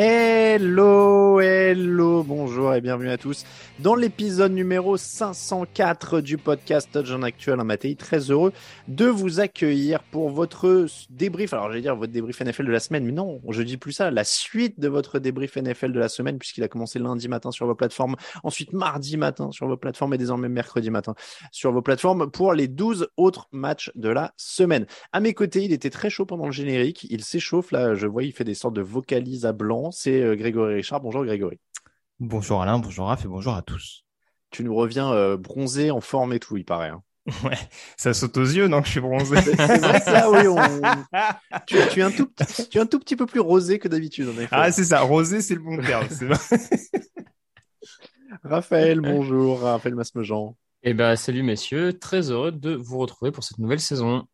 Hello, hello, bonjour et bienvenue à tous dans l'épisode numéro 504 du podcast Touchdown Actuel. Un Matéi, très heureux de vous accueillir pour votre débrief. Alors, j'allais dire votre débrief NFL de la semaine, mais non, je dis plus ça. La suite de votre débrief NFL de la semaine, puisqu'il a commencé lundi matin sur vos plateformes, ensuite mardi matin sur vos plateformes et désormais mercredi matin sur vos plateformes pour les 12 autres matchs de la semaine. À mes côtés, il était très chaud pendant le générique. Il s'échauffe là. Je vois, il fait des sortes de vocalises à blanc. C'est euh, Grégory Richard. Bonjour Grégory. Bonjour Alain, bonjour Raph et bonjour à tous. Tu nous reviens euh, bronzé, en forme et tout, il paraît. hein. Ouais, ça saute aux yeux, non, que je suis bronzé. C'est vrai ça, oui. on- tu, tu es un tout, petit- tu es un tout petit peu plus rosé que d'habitude, en effet. Ah, c'est ça, rosé, c'est le bon terme. Raphaël, bonjour. Raphaël Masmejean. Eh ben, salut messieurs, très heureux de vous retrouver pour cette nouvelle saison.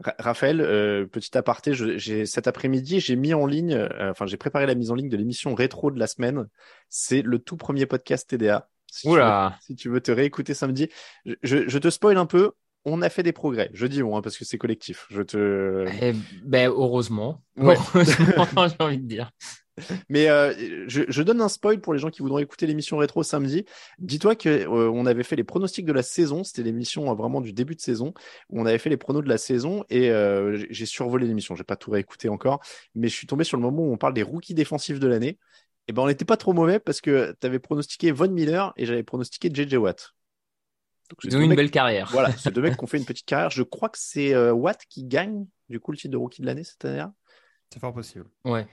Ra- Raphaël, euh, petit aparté, je- j'ai cet après-midi, j'ai mis en ligne, euh, enfin j'ai préparé la mise en ligne de l'émission rétro de la semaine. C'est le tout premier podcast TDA. Si tu veux- Oula, si tu veux te réécouter samedi, je, je- je te spoil un peu. On a fait des progrès. Je dis on hein, parce que c'est collectif. Je te. eh ben, heureusement. Ouais. Heureusement, j'ai envie de dire. Mais euh, je, je donne un spoil pour les gens qui voudront écouter l'émission rétro samedi. Dis-toi que euh, on avait fait les pronostics de la saison. C'était l'émission euh, vraiment du début de saison où on avait fait les pronos de la saison et euh, j'ai- survolé l'émission. J'ai pas tout réécouté encore, mais je suis tombé sur le moment où on parle des rookies défensifs de l'année. Et ben on n'était pas trop mauvais parce que tu avais pronostiqué Von Miller et j'avais pronostiqué JJ Watt. Donc, c'est Ils ont une mecs- belle carrière. Voilà, c'est deux mecs qui ont fait une petite carrière. Je crois que c'est euh, Watt qui gagne du coup le titre de rookie de l'année cette année-là. C'est fort possible. Ouais.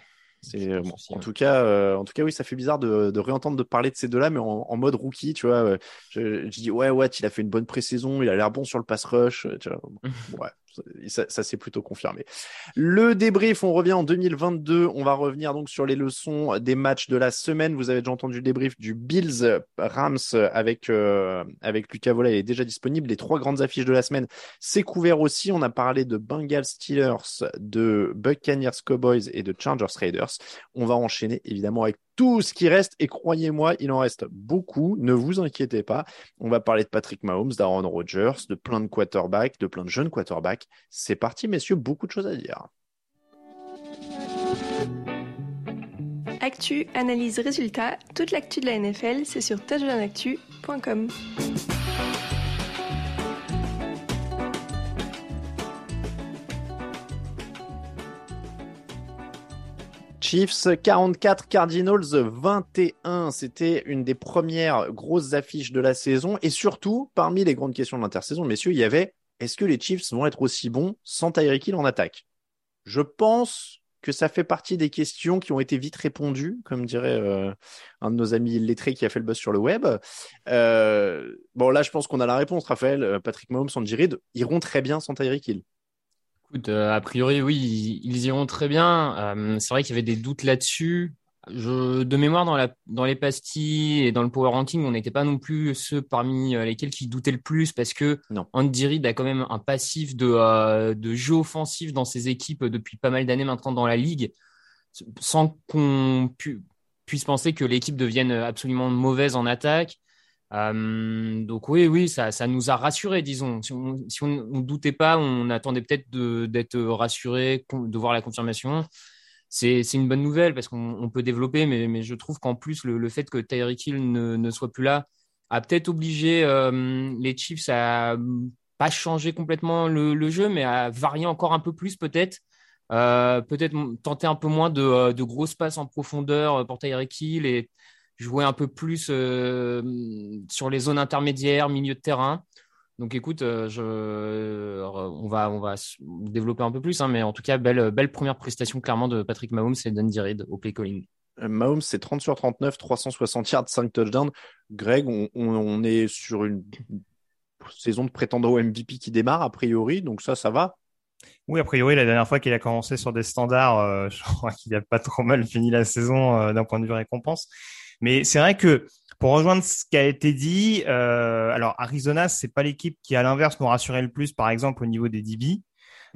C'est bon, en ouais. tout cas, euh, en tout cas, oui, ça fait bizarre de, de réentendre de parler de ces deux-là, mais en, en mode rookie, tu vois. euh, Je, je dis ouais, ouais, il a fait une bonne pré-saison, il a l'air bon sur le pass rush, euh, tu vois. Ouais, ça, s'est plutôt confirmé. Le débrief, on revient en 2022. On va revenir donc sur les leçons des matchs de la semaine. Vous avez déjà entendu le débrief du Bills Rams avec euh, avec Lucas Vola, il est déjà disponible. Les trois grandes affiches de la semaine, c'est couvert aussi. On a parlé de Bengals Steelers, de Buccaneers Cowboys et de Chargers Raiders. On va enchaîner évidemment avec tout ce qui reste et croyez-moi, il en reste beaucoup. Ne vous inquiétez pas. On va parler de Patrick Mahomes, d'Aaron Rodgers, de plein de quarterbacks, de plein de jeunes quarterbacks. C'est parti, messieurs, beaucoup de choses à dire. Actu, analyse, résultat, toute l'actu de la NFL, c'est sur touchdownactu.com. Chiefs 44, Cardinals 21. C'était une des premières grosses affiches de la saison. Et surtout, parmi les grandes questions de l'intersaison, messieurs, il y avait est-ce que les Chiefs vont être aussi bons sans Tyreek Hill en attaque? Je pense que ça fait partie des questions qui ont été vite répondues, comme dirait euh, un de nos amis illettrés qui a fait le buzz sur le web. Euh, bon, là, je pense qu'on a la réponse, Raphaël. Euh, Patrick Mahomes, Andy Reid iront très bien sans Tyreek Hill. Écoute, euh, a priori, oui, ils, iront très bien. Euh, c'est vrai qu'il y avait des doutes là-dessus. Je, de mémoire, dans, la, dans les pastilles et dans le power ranking, on n'était pas non plus ceux parmi euh, lesquels qui doutaient le plus parce que Non. Andy Reid a quand même un passif de, euh, de jeu offensif dans ses équipes depuis pas mal d'années maintenant dans la ligue, sans qu'on pu- puisse penser que l'équipe devienne absolument mauvaise en attaque. Donc oui, oui, ça, ça nous a rassurés, disons. Si on ne doutait pas, on attendait peut-être d'être rassuré, de voir la confirmation. C'est une bonne nouvelle parce qu'on on peut développer, mais, mais je trouve qu'en plus, le, fait que Tyreek Hill ne, ne soit plus là a peut-être obligé les Chiefs à euh, pas changer complètement le, jeu, mais à varier encore un peu plus peut-être. Euh, peut-être tenter un peu moins de, euh, de grosses passes en profondeur euh, pour Tyreek Hill et jouer un peu plus euh, sur les zones intermédiaires, milieu de terrain. Donc écoute, euh, je, on va, on va développer un peu plus, hein, mais en tout cas, belle, belle première prestation clairement de Patrick Mahomes et d'Andy Reid au play calling. Euh, Mahomes, c'est 30 sur 39, 360 yards, 5 touchdowns. Greg, on, on- on est sur une saison de prétendant au MVP qui démarre, a priori, donc ça, ça va. Oui, a priori, la dernière fois qu'il a commencé sur des standards, euh, je crois qu'il a pas trop mal fini la saison euh, d'un point de vue récompense. Mais c'est vrai que pour rejoindre ce qui a été dit, euh, alors Arizona, c'est pas l'équipe qui, à l'inverse, nous rassurait le plus, par exemple, au niveau des DB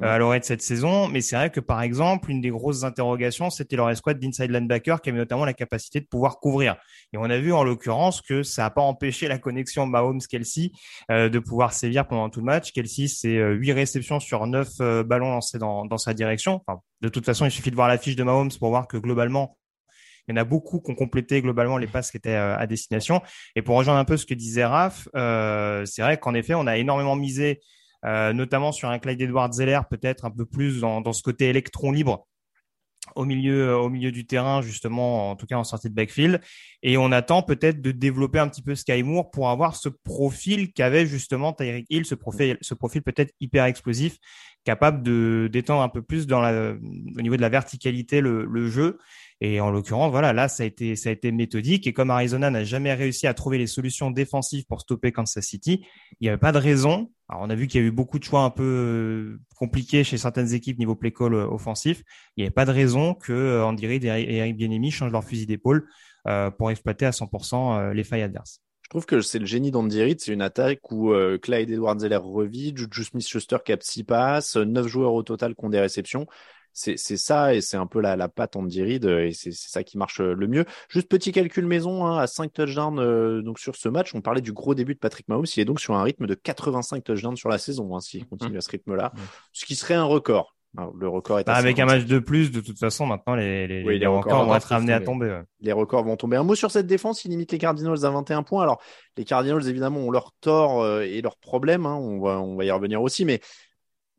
euh, à l'orée de cette saison. Mais c'est vrai que, par exemple, une des grosses interrogations, c'était leur escouade d'inside linebacker qui avait notamment la capacité de pouvoir couvrir. Et on a vu en l'occurrence que ça n'a pas empêché la connexion Mahomes-Kelsey euh, de pouvoir sévir pendant tout le match. Kelsey, c'est euh, huit réceptions sur neuf ballons lancés dans, dans sa direction. Enfin, de toute façon, il suffit de voir la fiche de Mahomes pour voir que globalement, il y en a beaucoup qui ont complété globalement les passes qui étaient euh, à destination. Et pour rejoindre un peu ce que disait Raph, euh, c'est vrai qu'en effet, on a énormément misé, euh, notamment sur un Clyde Edward Zeller, peut-être un peu plus dans, ce côté électron libre au milieu, au milieu du terrain, justement, en tout cas en sortie de backfield. Et on attend peut-être de développer un petit peu Sky Moore pour avoir ce profil qu'avait justement Tyreek Hill, ce profil, ce profil peut-être hyper explosif, capable de d'étendre un peu plus au niveau de la verticalité le jeu. Et en l'occurrence, voilà, là, ça a été, ça a été méthodique. Et comme Arizona n'a jamais réussi à trouver les solutions défensives pour stopper Kansas City, il n'y avait pas de raison. Alors, on a vu qu'il y a eu beaucoup de choix un peu euh, compliqués chez certaines équipes niveau play call euh, offensif. Il n'y avait pas de raison que euh, Andy Reid et Eric Bieniemy changent leur fusil d'épaule pour exploiter à 100% euh, les failles adverses. Je trouve que c'est le génie d'Andy Reid. C'est une attaque où Clyde Edwards-Zeller revit, Juju Smith-Schuster capte 6 passes, 9 joueurs au total qui ont des réceptions. C'est ça et c'est un peu la, la patte Andy Reid et c'est ça qui marche euh, le mieux. Juste petit calcul maison hein, à 5 touchdowns euh, donc sur ce match. On parlait du gros début de Patrick Mahomes. Il est donc sur un rythme de 85 touchdowns sur la saison hein, s'il continue à ce rythme-là, ce qui serait un record. Alors, le record est Bah, avec un 55. match de plus, de toute façon, maintenant, les, les, Oui, les les records records vont être amenés à tomber. ouais. les records vont tomber. Un mot sur cette défense, il limite les Cardinals à 21 points. Alors, les Cardinals, évidemment, ont leurs torts euh, et leurs problèmes. hein. On, va, on va y revenir aussi. Mais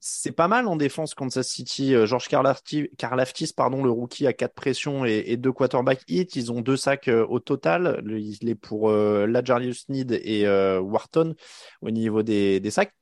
c'est pas mal en défense Kansas City. Euh, George Karlaftis, pardon, le rookie à quatre pressions et, deux quarterback hits. Ils ont deux sacs euh, au total. Il est pour euh, Lajarius Sneed et euh, Wharton au niveau des sacs.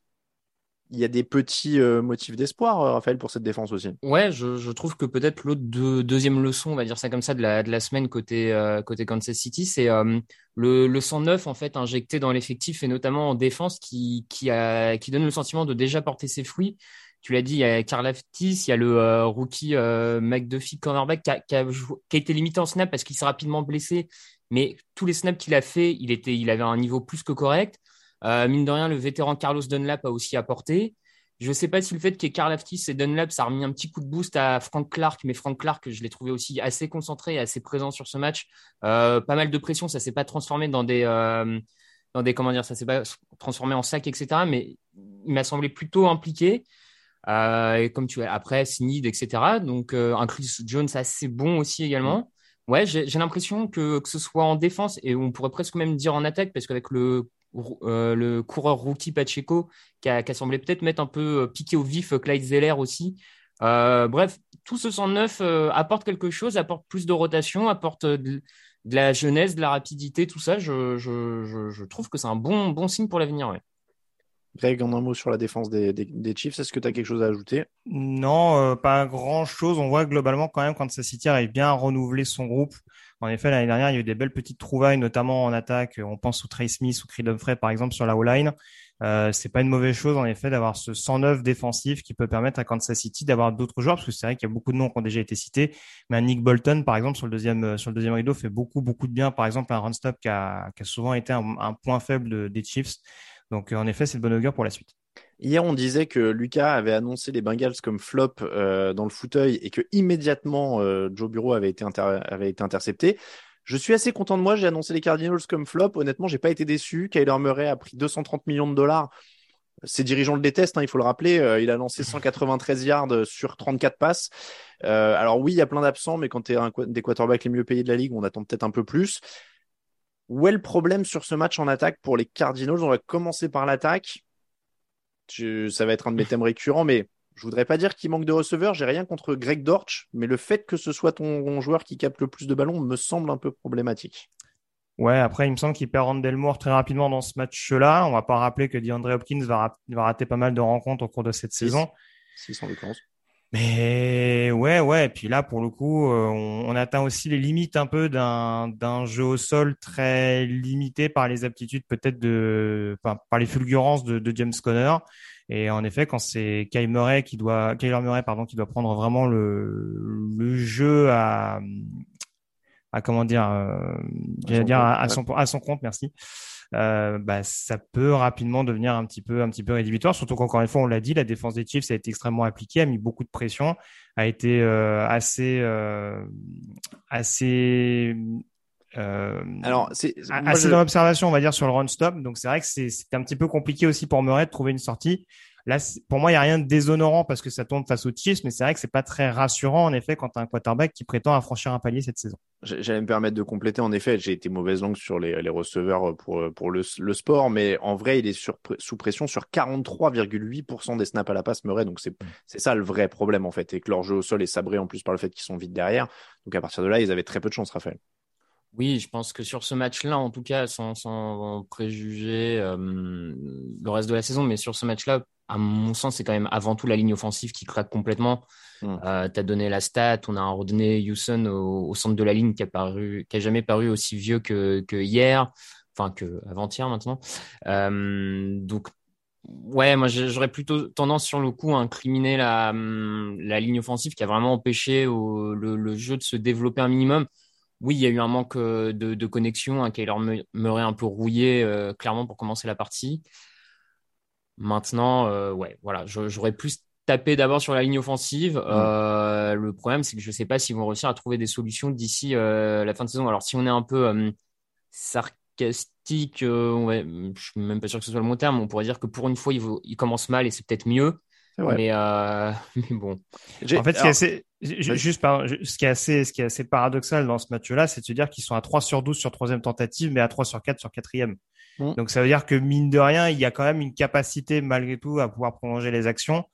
Il y a des petits euh, motifs d'espoir, euh, Raphaël, pour cette défense aussi. Ouais, je, je trouve que peut-être l'autre deux- deuxième leçon, on va dire ça comme ça, de la, de la semaine côté, euh, côté Kansas City, c'est euh, le, le 109 en fait injecté dans l'effectif et notamment en défense qui, qui, a, qui donne le sentiment de déjà porter ses fruits. Tu l'as dit, il y a Karl Aftis, il y a le euh, rookie McDuffie cornerback qui a, qui, a, qui a été limité en snap parce qu'il s'est rapidement blessé, mais tous les snaps qu'il a fait, il était, il avait un niveau plus que correct. Euh, mine de rien, le vétéran Carlos Dunlap a aussi apporté. Je ne sais pas si le fait qu'il y ait Karl Aftis et Dunlap, ça a remis un petit coup de boost à Frank Clark, mais Frank Clark, je l'ai trouvé aussi assez concentré et assez présent sur ce match. Euh, pas mal de pression, ça s'est pas transformé dans des, euh, dans des, comment dire, ça s'est pas transformé en sac, etc. Mais il m'a semblé plutôt impliqué. Euh, et comme tu as après Sneed, etc. Donc un Chris Jones assez bon aussi également. Ouais, j'ai l'impression que que ce soit en défense et on pourrait presque même dire en attaque parce qu'avec le euh, le coureur rookie Pacheco qui a, qui a semblé peut-être mettre un peu euh, piqué au vif euh, Clyde Zeller aussi. Euh, bref, tout ce 109 euh, apporte quelque chose, apporte plus de rotation, apporte de, de la jeunesse, de la rapidité, tout ça. Je, je, je, je trouve que c'est un bon, bon signe pour l'avenir. Ouais. Greg, en un mot sur la défense des, des, des Chiefs, est-ce que tu as quelque chose à ajouter? Non, euh, pas grand-chose. On voit globalement quand même quand City arrive bien à renouveler son groupe. En effet, l'année dernière, il y a eu des belles petites trouvailles, notamment en attaque. On pense au Trey Smith ou Creed Humphrey, par exemple, sur la O-line. Euh, c'est pas une mauvaise chose en effet d'avoir ce 109 défensif qui peut permettre à Kansas City d'avoir d'autres joueurs parce que c'est vrai qu'il y a beaucoup de noms qui ont déjà été cités, mais un Nick Bolton par exemple sur le deuxième euh, sur rideau fait beaucoup beaucoup de bien. Par exemple un run stop qui a, souvent été un, point faible de, des Chiefs. Donc en effet c'est de bon augure pour la suite. Hier, on disait que Lucas avait annoncé les Bengals comme flop euh, dans le fauteuil et que immédiatement euh, Joe Bureau avait été, inter avait été intercepté. Je suis assez content de moi. J'ai annoncé les Cardinals comme flop. Honnêtement, j'ai pas été déçu. Kyler Murray a pris 230 millions de dollars. Ses dirigeants le détestent, hein, il faut le rappeler. Euh, il a lancé 193 yards sur 34 passes. Alors oui, il y a plein d'absents, mais quand tu es un des quarterbacks les mieux payés de la ligue, on attend peut-être un peu plus. Où est le problème sur ce match en attaque pour les Cardinals? On va commencer par l'attaque ça va être un de mes thèmes récurrents, mais je voudrais pas dire qu'il manque de receveurs. J'ai rien contre Greg Dortch, mais le fait que ce soit ton joueur qui capte le plus de ballons me semble un peu problématique. Ouais, après, il me semble qu'il perd Randall Moore très rapidement dans ce match-là. On va pas rappeler que DeAndre Hopkins va, va rater pas mal de rencontres au cours de cette saison. 6 en l'occurrence. Mais ouais, ouais. Et puis là, pour le coup, euh, on, on atteint aussi les limites un peu d'un jeu au sol très limité par les aptitudes peut-être de, enfin, par les fulgurances de, de, James Conner. Et en effet, quand c'est Kyler Murray qui doit, Kyler Murray pardon, qui doit prendre vraiment le, le jeu à, à comment dire, euh, dire à, à, son, à son compte, merci bah, ça peut rapidement devenir un petit peu, un petit peu rédhibitoire. Surtout qu'encore une fois, on l'a dit, la défense des Chiefs a été extrêmement appliquée, a mis beaucoup de pression, a été euh, assez, euh, assez. Euh, Alors, c'est assez je... dans l'observation, on va dire, sur le run stop. Donc, c'est vrai que c'est un petit peu compliqué aussi pour Murray de trouver une sortie. Là, pour moi, il n'y a rien de déshonorant parce que ça tombe face aux Chiefs, mais c'est vrai que c'est pas très rassurant, en effet, quand tu as un quarterback qui prétend à franchir un palier cette saison. J'allais me permettre de compléter. En effet, j'ai été mauvaise langue sur les, les receveurs pour, pour le, le, sport, mais en vrai, il est sur, sous pression sur 43,8% des snaps à la passe, Murray. Donc, c'est ça le vrai problème, en fait. Et que leur jeu au sol est sabré en plus par le fait qu'ils sont vite derrière. Donc, à partir de là, ils avaient très peu de chance, Raphaël. Oui, je pense que sur ce match-là, en tout cas, sans, sans préjuger euh, le reste de la saison, mais sur ce match-là, à mon sens, c'est quand même avant tout la ligne offensive qui craque complètement. Mmh. Euh, tu as donné la stat, on a un Rodney Houston au, au, centre de la ligne qui a, paru, qui a jamais paru aussi vieux que, que hier, enfin que avant-hier maintenant. Euh, donc, ouais, moi j'aurais plutôt tendance sur le coup à incriminer la, la ligne offensive qui a vraiment empêché au, le, le, jeu de se développer un minimum oui, il y a eu un manque de, de connexion, hein, qui leur m'aurait un peu rouillé euh, clairement pour commencer la partie. Maintenant, euh, ouais, voilà, j'aurais plus tapé d'abord sur la ligne offensive. Mmh. Euh, le problème, c'est que je ne sais pas s'ils vont réussir à trouver des solutions d'ici euh, la fin de saison. Alors, si on est un peu euh, sarcastique, ouais, je suis même pas sûr que ce soit le bon terme, on pourrait dire que pour une fois, il, il commence mal et c'est peut-être mieux. Ouais. Mais, euh, mais, bon. En fait, ce qui est assez, juste par, ce qui est assez, ce qui est assez paradoxal dans ce match-là, c'est de se dire qu'ils sont à 3 sur 12 sur troisième tentative, mais à 3 sur 4 sur quatrième. Mmh. Donc, ça veut dire que mine de rien, il y a quand même une capacité, malgré tout, à pouvoir prolonger les actions.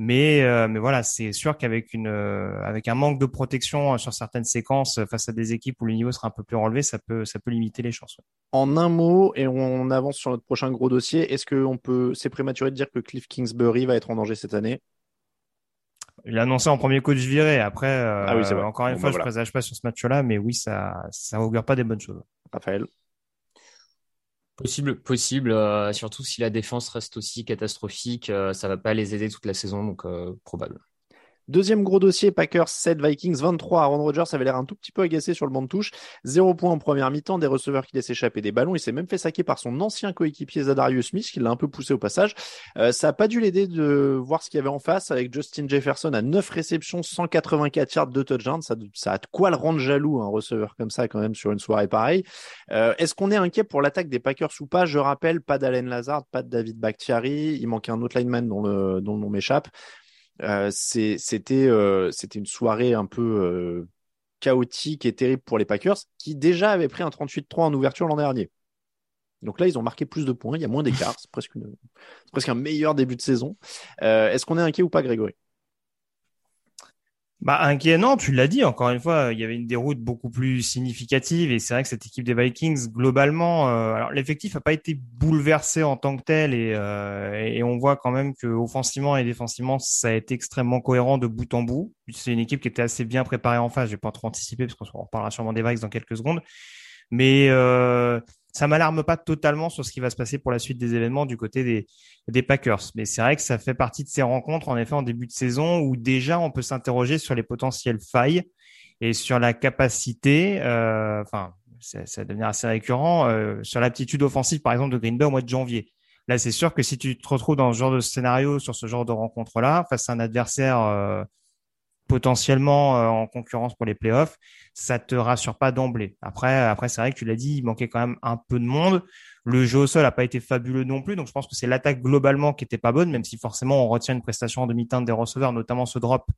Mais, euh, mais voilà, c'est sûr qu'avec une, euh, avec un manque de protection euh, sur certaines séquences face à des équipes où le niveau sera un peu plus relevé, ça peut, ça peut limiter les chances. En un mot, et on avance sur notre prochain gros dossier, est-ce que on peut, c'est prématuré de dire que Cliff Kingsbury va être en danger cette année? Il a annoncé en premier coach viré. Après, ah oui, encore une bon, fois, bah, je ne voilà. présage pas sur ce match-là, mais oui, ça, ça augure pas des bonnes choses. Raphaël? Possible, possible. Euh, surtout si la défense reste aussi catastrophique, euh, ça va pas les aider toute la saison, donc euh, probable. Deuxième gros dossier, Packers 7, Vikings 23. Aaron Rodgers avait l'air un tout petit peu agacé sur le banc de touche. Zéro point en première mi-temps, des receveurs qui laissent échapper des ballons. Il s'est même fait saquer par son ancien coéquipier Zadarius Smith, qui l'a un peu poussé au passage. Euh, ça a pas dû l'aider de voir ce qu'il y avait en face avec Justin Jefferson à 9 réceptions, 184 yards de touchdown. Ça, ça a de quoi le rendre jaloux, un receveur comme ça quand même sur une soirée pareille. Euh, Est-ce qu'on est inquiet pour l'attaque des Packers ou pas? Je rappelle, pas d'Allen Lazard, pas de David Bakhtiari. Il manque un autre lineman dont le, dont le nom m'échappe. Euh, c'était euh, c'était une soirée un peu euh, chaotique et terrible pour les Packers qui déjà avaient pris un 38-3 en ouverture l'an dernier. Donc là, ils ont marqué plus de points, il y a moins d'écart, c'est presque, un meilleur début de saison. Est-ce qu'on est inquiet ou pas, Grégory? Bah, inquiet, non, tu l'as dit, encore une fois, il y avait une déroute beaucoup plus significative et c'est vrai que cette équipe des Vikings, globalement, euh, alors l'effectif n'a pas été bouleversé en tant que tel et, euh, et on voit quand même que offensivement et défensivement, ça a été extrêmement cohérent de bout en bout. C'est une équipe qui était assez bien préparée en face, je vais pas trop anticiper parce qu'on reparlera sûrement des Vikings dans quelques secondes. Mais euh, ça m'alarme pas totalement sur ce qui va se passer pour la suite des événements du côté des, Packers. Mais c'est vrai que ça fait partie de ces rencontres, en effet, en début de saison où déjà on peut s'interroger sur les potentielles failles et sur la capacité, euh, enfin, ça, ça va devenir assez récurrent, euh, sur l'aptitude offensive, par exemple, de Green Bay au mois de janvier. Là, c'est sûr que si tu te retrouves dans ce genre de scénario, sur ce genre de rencontre-là, face à un adversaire euh, potentiellement euh, en concurrence pour les playoffs, ça te rassure pas d'emblée. Après, après c'est vrai que tu l'as dit, il manquait quand même un peu de monde. Le jeu au sol a pas été fabuleux non plus, donc je pense que c'est l'attaque globalement qui était pas bonne, même si forcément on retient une prestation en demi-teinte des receveurs, notamment ce drop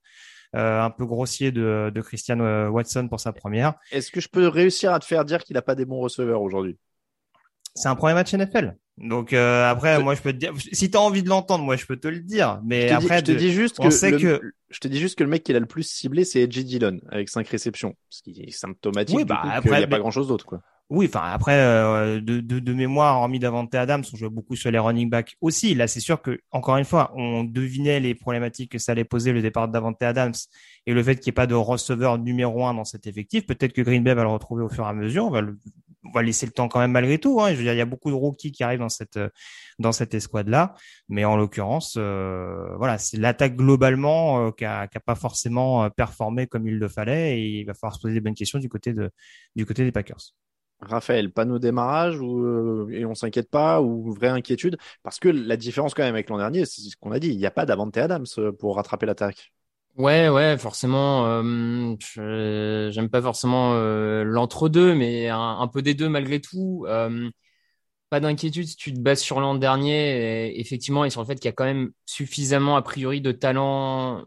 euh, un peu grossier de, de Christian euh, Watson pour sa première. Est-ce que je peux réussir à te faire dire qu'il n'a pas des bons receveurs aujourd'hui? C'est un premier match NFL. Donc euh, après, Je- moi je peux te dire, si tu as envie de l'entendre, moi je peux te le dire. Mais je dis, après, je te dis juste on que sait le- que je te dis juste que le mec qu'il a le plus ciblé, c'est Edgy Dillon avec 5 réceptions, ce qui est symptomatique Oui, bah, après, qu'il n'y a mais- pas grand-chose d'autre. Quoi. Oui, enfin après euh, de, de, de mémoire, hormis Davante Adams, on jouait beaucoup sur les running backs aussi. Là, c'est sûr que encore une fois, on devinait les problématiques que ça allait poser le départ de Davante Adams et le fait qu'il n'y ait pas de receveur numéro un dans cet effectif. Peut-être que Green Bay va le retrouver au fur et à mesure. On va, le- on va laisser le temps quand même malgré tout. Hein. Je veux dire, il y a beaucoup de rookies qui arrivent dans cette dans cette escouade là, mais en l'occurrence, euh, voilà, c'est l'attaque globalement euh, qui a, qui a pas forcément euh, performé comme il le fallait et il va falloir se poser des bonnes questions du côté de du côté des Packers. Raphaël, panneau démarrage ou, et on s'inquiète pas ou vraie inquiétude? Parce que la différence quand même avec l'an dernier, c'est ce qu'on a dit, il n'y a pas d'Avante Adams pour rattraper l'attaque. Ouais, ouais, forcément. j'aime pas forcément l'entre-deux, mais un, peu des deux malgré tout. Pas d'inquiétude si tu te bases sur l'an dernier, effectivement, et sur le fait qu'il y a quand même suffisamment, a priori, de talent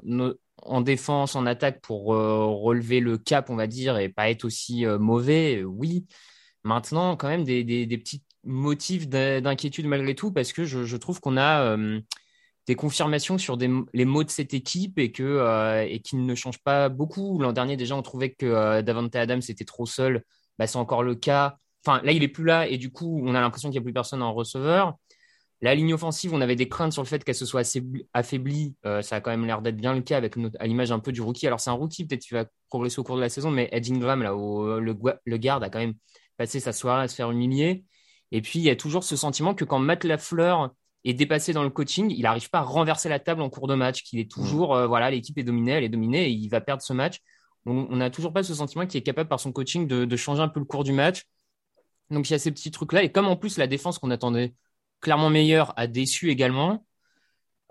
en défense, en attaque pour relever le cap, on va dire, et pas être aussi mauvais. Oui. Maintenant, quand même, des, des, petits motifs d'in- d'inquiétude malgré tout, parce que je, trouve qu'on a des confirmations sur les mots de cette équipe et que euh, et qu'ils ne changent pas beaucoup. L'an dernier, déjà, on trouvait que euh, Davante Adams était trop seul. Bah, c'est encore le cas. Enfin, là, il est plus là et du coup, on a l'impression qu'il n'y a plus personne en receveur. La ligne offensive, on avait des craintes sur le fait qu'elle se soit affaiblie. Euh, ça a quand même l'air d'être bien le cas avec à l'image un peu du rookie. Alors, c'est un rookie, peut-être qu'il va progresser au cours de la saison, mais Ed Ingram, là, gua- le garde, a quand même passé sa soirée à se faire humilier. Et puis, il y a toujours ce sentiment que quand Matt Lafleur est dépassé dans le coaching, il n'arrive pas à renverser la table en cours de match, qu'il est toujours, euh, voilà, l'équipe est dominée, elle est dominée et il va perdre ce match. On n'a toujours pas ce sentiment qu'il est capable par son coaching de, de changer un peu le cours du match. Donc, il y a ces petits trucs-là. Et comme en plus, la défense qu'on attendait clairement meilleure a déçu également.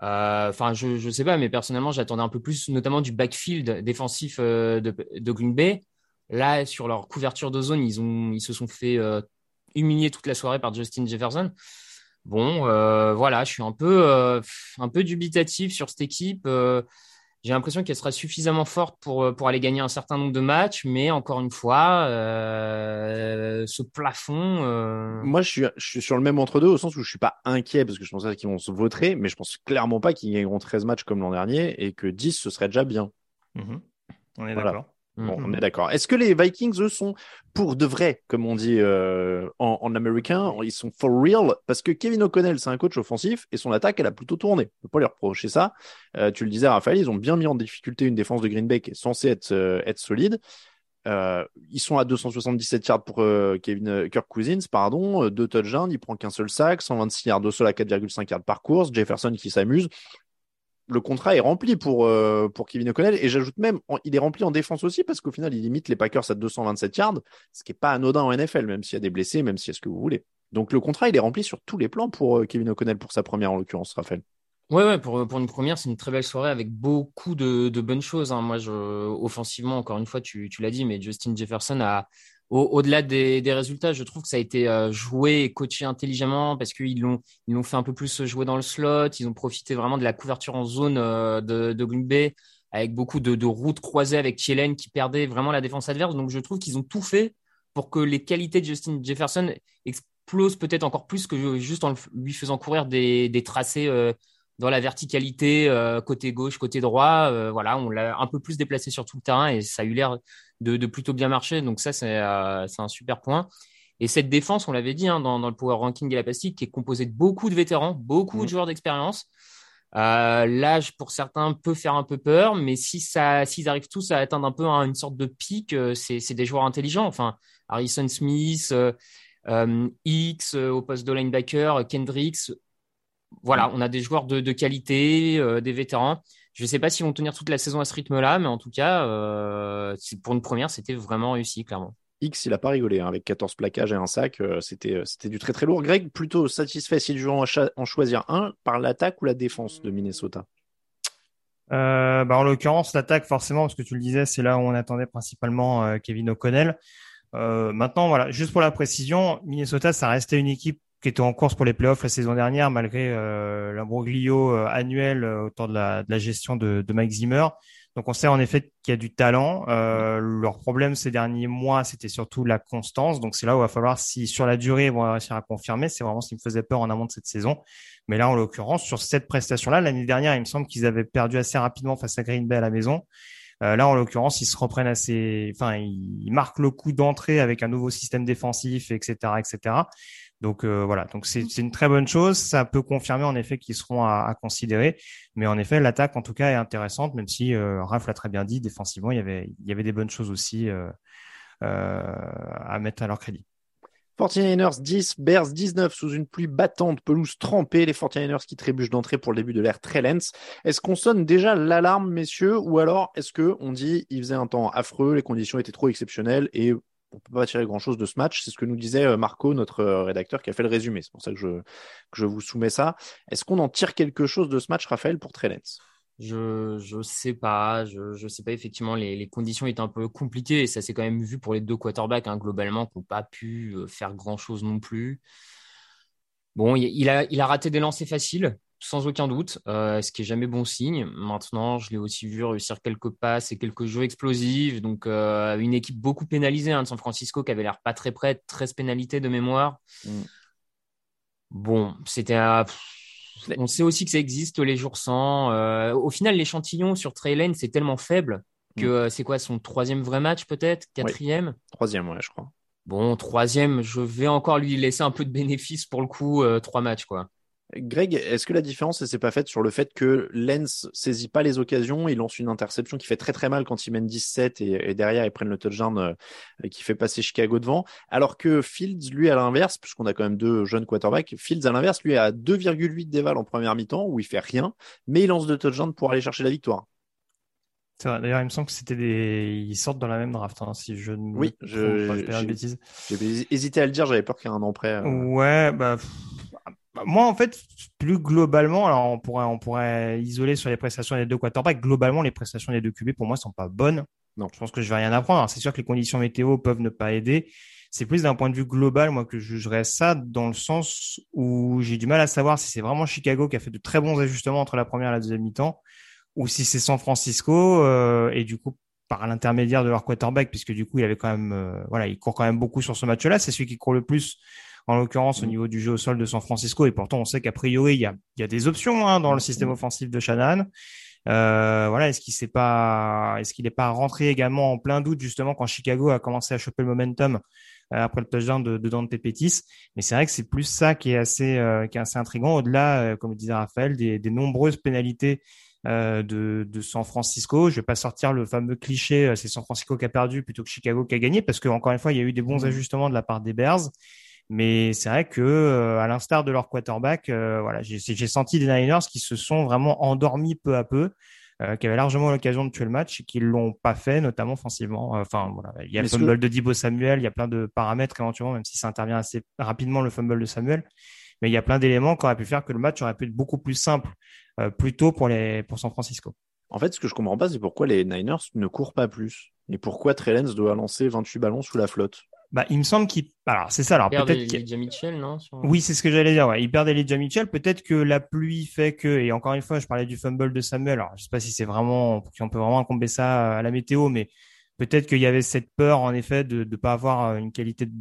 euh, Enfin, je je sais pas, mais personnellement, j'attendais un peu plus, notamment du backfield défensif euh, de, de Green Bay. Là, sur leur couverture de zone, ils ont, ils se sont fait humilier toute la soirée par Justin Jefferson. Bon, euh, voilà, je suis un peu, euh, un peu dubitatif sur cette équipe. Euh, j'ai l'impression qu'elle sera suffisamment forte pour, pour aller gagner un certain nombre de matchs, mais encore une fois, euh, ce plafond. euh, Moi, je suis, je suis sur le même entre-deux au sens où je suis pas inquiet parce que je pensais qu'ils vont se vautrer, mais je pense clairement pas qu'ils gagneront 13 matchs comme l'an dernier et que 10 ce serait déjà bien. Mhm. On est Voilà. d'accord. Bon, Mhm. on est d'accord. Est-ce que les Vikings, eux, sont pour de vrai, comme on dit euh, en, en américain, ils sont for real? Parce que Kevin O'Connell, c'est un coach offensif et son attaque, elle a plutôt tourné. On peut pas lui reprocher ça. Euh, tu le disais, Raphaël, ils ont bien mis en difficulté une défense de Green Bay qui est censée être, euh, être solide. Ils sont à 277 yards pour Kevin Kirk Cousins, pardon, deux touchdowns, il prend qu'un seul sac, 126 yards de sol à 4,5 yards par course, Jefferson qui s'amuse. Le contrat est rempli pour, euh, pour Kevin O'Connell et j'ajoute même, il est rempli en défense aussi parce qu'au final, il limite les Packers à 227 yards, ce qui est pas anodin en NFL, même s'il y a des blessés, même s'il y a ce que vous voulez. Donc le contrat, il est rempli sur tous les plans pour euh, Kevin O'Connell pour sa première en l'occurrence, Raphaël. Ouais, ouais, pour, une première, c'est une très belle soirée avec beaucoup de, de bonnes choses. hein. Moi, je, offensivement, encore une fois, tu, tu l'as dit, mais Justin Jefferson a, au, au-delà des, résultats, je trouve que ça a été euh, joué et coaché intelligemment parce qu'ils l'ont, ils l'ont fait un peu plus jouer dans le slot. Ils ont profité vraiment de la couverture en zone euh, de, Green Bay avec beaucoup de, routes croisées avec Thielen qui perdait vraiment la défense adverse. Donc, je trouve qu'ils ont tout fait pour que les qualités de Justin Jefferson explosent peut-être encore plus que juste en lui faisant courir des, des tracés euh, dans la verticalité, euh, côté gauche, côté droit. euh, voilà, on l'a un peu plus déplacé sur tout le terrain et ça a eu l'air de, de plutôt bien marcher. Donc ça, c'est euh, c'est un super point. Et cette défense, on l'avait dit hein, dans, dans le Power Ranking et la plastique, qui est composée de beaucoup de vétérans, beaucoup Mhm. de joueurs d'expérience. L'âge, pour certains, peut faire un peu peur, mais si ça, s'ils arrivent tous à atteindre un peu hein, une sorte de pic, c'est des joueurs intelligents. Enfin, Harrison Smith, euh, Euh, X euh, au poste de linebacker, Kendricks. Voilà, on a des joueurs de, de qualité, euh, des vétérans. Je ne sais pas s'ils vont tenir toute la saison à ce rythme-là, mais en tout cas, euh, pour une première, c'était vraiment réussi, clairement. X, il a pas rigolé, hein, avec 14 plaquages et un sac, euh, c'était c'était du très très lourd. Greg, plutôt satisfait s'il devait en, choisir un par l'attaque ou la défense de Minnesota? Euh, bah, en l'occurrence, l'attaque, forcément, parce que tu le disais, c'est là où on attendait principalement euh, Kevin O'Connell. Euh, maintenant, voilà, juste pour la précision, Minnesota, ça restait une équipe qui était en course pour les playoffs la saison dernière, malgré euh, l'imbroglio euh, annuel euh, autour de la, de la gestion de, de Mike Zimmer. Donc, on sait en effet qu'il y a du talent. Euh, leur problème ces derniers mois, c'était surtout la constance. Donc, c'est là où il va falloir, si sur la durée, ils vont réussir à confirmer. C'est vraiment ce qui me faisait peur en amont de cette saison. Mais là, en l'occurrence, sur cette prestation-là, l'année dernière, il me semble qu'ils avaient perdu assez rapidement face à Green Bay à la maison. Euh, là, en l'occurrence, ils se reprennent assez, enfin, ils, ils marquent le coup d'entrée avec un nouveau système défensif, etc., etc. Donc euh, voilà, donc c'est c'est une très bonne chose. Ça peut confirmer en effet qu'ils seront à, à considérer, mais en effet, l'attaque en tout cas est intéressante, même si euh, Raph l'a très bien dit, défensivement, il y avait il y avait des bonnes choses aussi euh, euh, à mettre à leur crédit. 49ers 10, Bears 19 sous une pluie battante, pelouse trempée, les 49ers qui trébuchent d'entrée pour le début de l'ère Trellens. Est-ce qu'on sonne déjà l'alarme, messieurs, ou alors est-ce que on dit il faisait un temps affreux, les conditions étaient trop exceptionnelles et on peut pas tirer grand-chose de ce match C'est ce que nous disait euh, Marco, notre euh, rédacteur, qui a fait le résumé. C'est pour ça que je, je vous soumets ça. Est-ce qu'on en tire quelque chose de ce match, Raphaël, pour Trellens Je je sais pas, je je sais pas effectivement les, les conditions étaient un peu compliquées et ça s'est quand même vu pour les deux quarterbacks hein, globalement qui n'ont pas pu euh, faire grand chose non plus. Bon, il a il a raté des lancers faciles sans aucun doute, euh, ce qui est jamais bon signe. Maintenant, je l'ai aussi vu réussir quelques passes et quelques jeux explosifs. Donc euh, une équipe beaucoup pénalisée hein, de San Francisco qui avait l'air pas très prête, 13 pénalités de mémoire. Mm. Bon, c'était à on sait aussi que ça existe les jours sans. Euh, au final, l'échantillon sur Trey Lane, c'est tellement faible que Mm. c'est quoi son troisième vrai match peut-être? Quatrième? Troisième, ouais, je crois. Bon, troisième, je vais encore lui laisser un peu de bénéfice pour le coup, trois matchs quoi. Greg, est-ce que la différence ne s'est pas faite sur le fait que Lens saisit pas les occasions, il lance une interception qui fait très très mal quand il mène 17 et, et derrière ils prennent le touchdown euh, qui fait passer Chicago devant, alors que Fields, lui à l'inverse, puisqu'on a quand même deux jeunes quarterbacks, Fields à l'inverse, lui a 2,8 d'éval en première mi-temps où il fait rien, mais il lance deux touchdowns pour aller chercher la victoire. D'ailleurs, il me semble que c'était des, ils sortent dans la même draft, hein, si je ne Oui, je- j'ai- hésité à le dire, j'avais peur qu'il y ait un an près. euh. Ouais, bah, moi, en fait, plus globalement, alors on pourrait, on pourrait isoler sur les prestations des deux quarterbacks. Globalement, les prestations des deux QB, pour moi, sont pas bonnes. Non. Je pense que je vais rien apprendre. Alors, C'est sûr que les conditions météo peuvent ne pas aider. C'est plus d'un point de vue global, moi, que je jugerais ça dans le sens où j'ai du mal à savoir si c'est vraiment Chicago qui a fait de très bons ajustements entre la première et la deuxième mi-temps ou si c'est San Francisco euh, et du coup par l'intermédiaire de leur quarterback puisque du coup il avait quand même euh, voilà il court quand même beaucoup sur ce match-là c'est celui qui court le plus en l'occurrence au Mm. niveau du jeu au sol de San Francisco et pourtant on sait qu'a priori il y a, il y a des options hein, dans le système offensif de Shanahan euh, voilà est-ce qu'il s'est pas est-ce qu'il n'est pas rentré également en plein doute justement quand Chicago a commencé à choper le momentum euh, après le touchdown de, de Dante Pettis? Mais c'est vrai que c'est plus ça qui est assez euh, qui est assez intriguant au-delà euh, comme disait Raphaël des, des nombreuses pénalités euh, de, de San Francisco. Je vais pas sortir le fameux cliché, euh, c'est San Francisco qui a perdu plutôt que Chicago qui a gagné, parce que encore une fois, il y a eu des bons Mhm. ajustements de la part des Bears. Mais c'est vrai que, euh, à l'instar de leur quarterback, euh, voilà, j'ai senti des Niners qui se sont vraiment endormis peu à peu, euh, qui avaient largement l'occasion de tuer le match et qui l'ont pas fait, notamment offensivement. Enfin, voilà, il y a le fumble que- de Dibo Samuel, il y a plein de paramètres éventuellement, même si ça intervient assez rapidement le fumble de Samuel. Mais il y a plein d'éléments qui auraient pu faire que le match aurait pu être beaucoup plus simple euh, plus tôt pour les pour San Francisco. En fait, ce que je comprends pas, c'est pourquoi les Niners ne courent pas plus. Et pourquoi Trellens doit lancer 28 ballons sous la flotte. Bah, il me semble qu'il alors c'est ça alors peut-être Elijah Mitchell, non sur- Oui, c'est ce que j'allais dire. Ouais. Il perd Elijah Mitchell. Peut-être que la pluie fait que, et encore une fois, je parlais du fumble de Samuel. Alors, je sais pas si c'est vraiment, si on peut vraiment incomber ça à la météo, mais peut-être qu'il y avait cette peur, en effet, de ne pas avoir euh, une qualité de,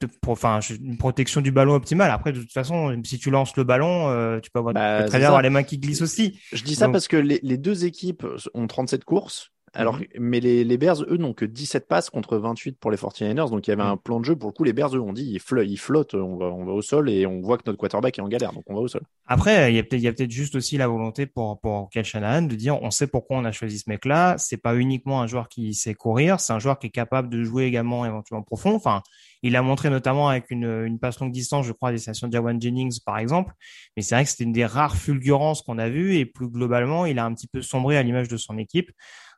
de pro- enfin, une protection du ballon optimale. Après, de toute façon, si tu lances le ballon, euh, tu peux, avoir, Bah, tu peux c'est très bien avoir les mains qui glissent aussi. Je dis ça Donc- parce que les, les deux équipes ont 37 courses. Alors, mais les, les Bears, eux, n'ont que 17 passes contre 28 pour les 49ers. Donc, il y avait Mhm. un plan de jeu. Pour le coup, les Bears, eux, ont dit, ils, flo- ils flottent, on va, on va au sol et on voit que notre quarterback est en galère. Donc, on va au sol. Après, il y a peut-être, juste aussi la volonté pour, pour Kyle Shanahan de dire, on sait pourquoi on a choisi ce mec-là. C'est pas uniquement un joueur qui sait courir, c'est un joueur qui est capable de jouer également éventuellement profond. Enfin, il a montré notamment avec une, une passe longue distance, je crois, à destination de Jawan Jennings, par exemple. Mais c'est vrai que c'était une des rares fulgurances qu'on a vues et plus globalement, il a un petit peu sombré à l'image de son équipe.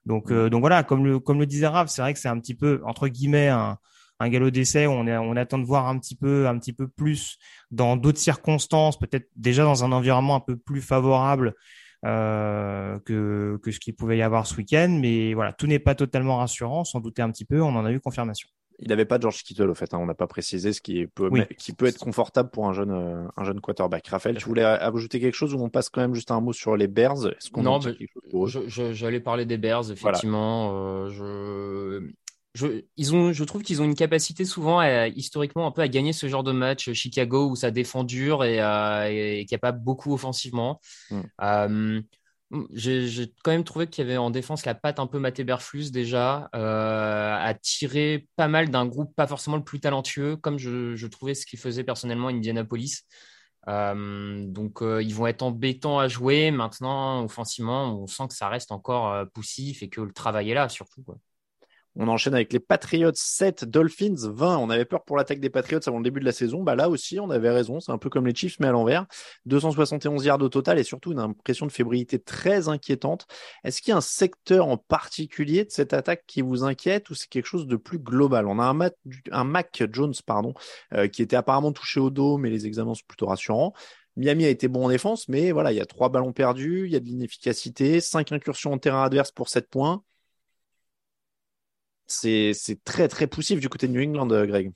Donc, euh, donc voilà, comme le, comme le disait Raph, c'est vrai que c'est un petit peu, entre guillemets, un, un galop d'essai. où On, est, on attend de voir un petit peu, un petit peu plus dans d'autres circonstances, peut-être déjà dans un environnement un peu plus favorable euh, que, que ce qu'il pouvait y avoir ce week-end. Mais voilà, tout n'est pas totalement rassurant, sans douter un petit peu. On en a eu confirmation. Il n'avait pas George Kittle, au fait. hein. On n'a pas précisé ce qui peut, Oui. qui peut être confortable pour un jeune, euh, un jeune quarterback. Raphaël, tu voulais ajouter quelque chose ou on passe quand même juste un mot sur les Bears? Est-ce qu'on Non, J'allais parler des Bears, effectivement. Euh, je... Je, ils ont, je trouve qu'ils ont une capacité souvent, à- historiquement, un peu à gagner ce genre de match. Chicago, où ça défend dur et, euh, et capable beaucoup offensivement. Mm. Euh, j'ai quand même trouvé qu'il y avait en défense la patte un peu Maté Berflus déjà, euh, à tirer pas mal d'un groupe pas forcément le plus talentueux, comme je, trouvais ce qu'il faisait personnellement Indianapolis. Euh, donc euh, ils vont être embêtants à jouer. Maintenant, offensivement, on sent que ça reste encore poussif et que le travail est là surtout. On enchaîne avec les Patriots 7, Dolphins 20. On avait peur pour l'attaque des Patriots avant le début de la saison. Bah là aussi, on avait raison. C'est un peu comme les Chiefs, mais à l'envers. 271 yards au total et surtout une impression de fébrilité très inquiétante. Est-ce qu'il y a un secteur en particulier de cette attaque qui vous inquiète ou c'est quelque chose de plus global? On a un, Mac Jones pardon, euh, qui était apparemment touché au dos, mais les examens sont plutôt rassurants. Miami a été bon en défense, mais voilà, il y a trois ballons perdus, il y a de l'inefficacité, cinq incursions en terrain adverse pour 7 points c'est très très poussif du côté de New England, euh, Greg.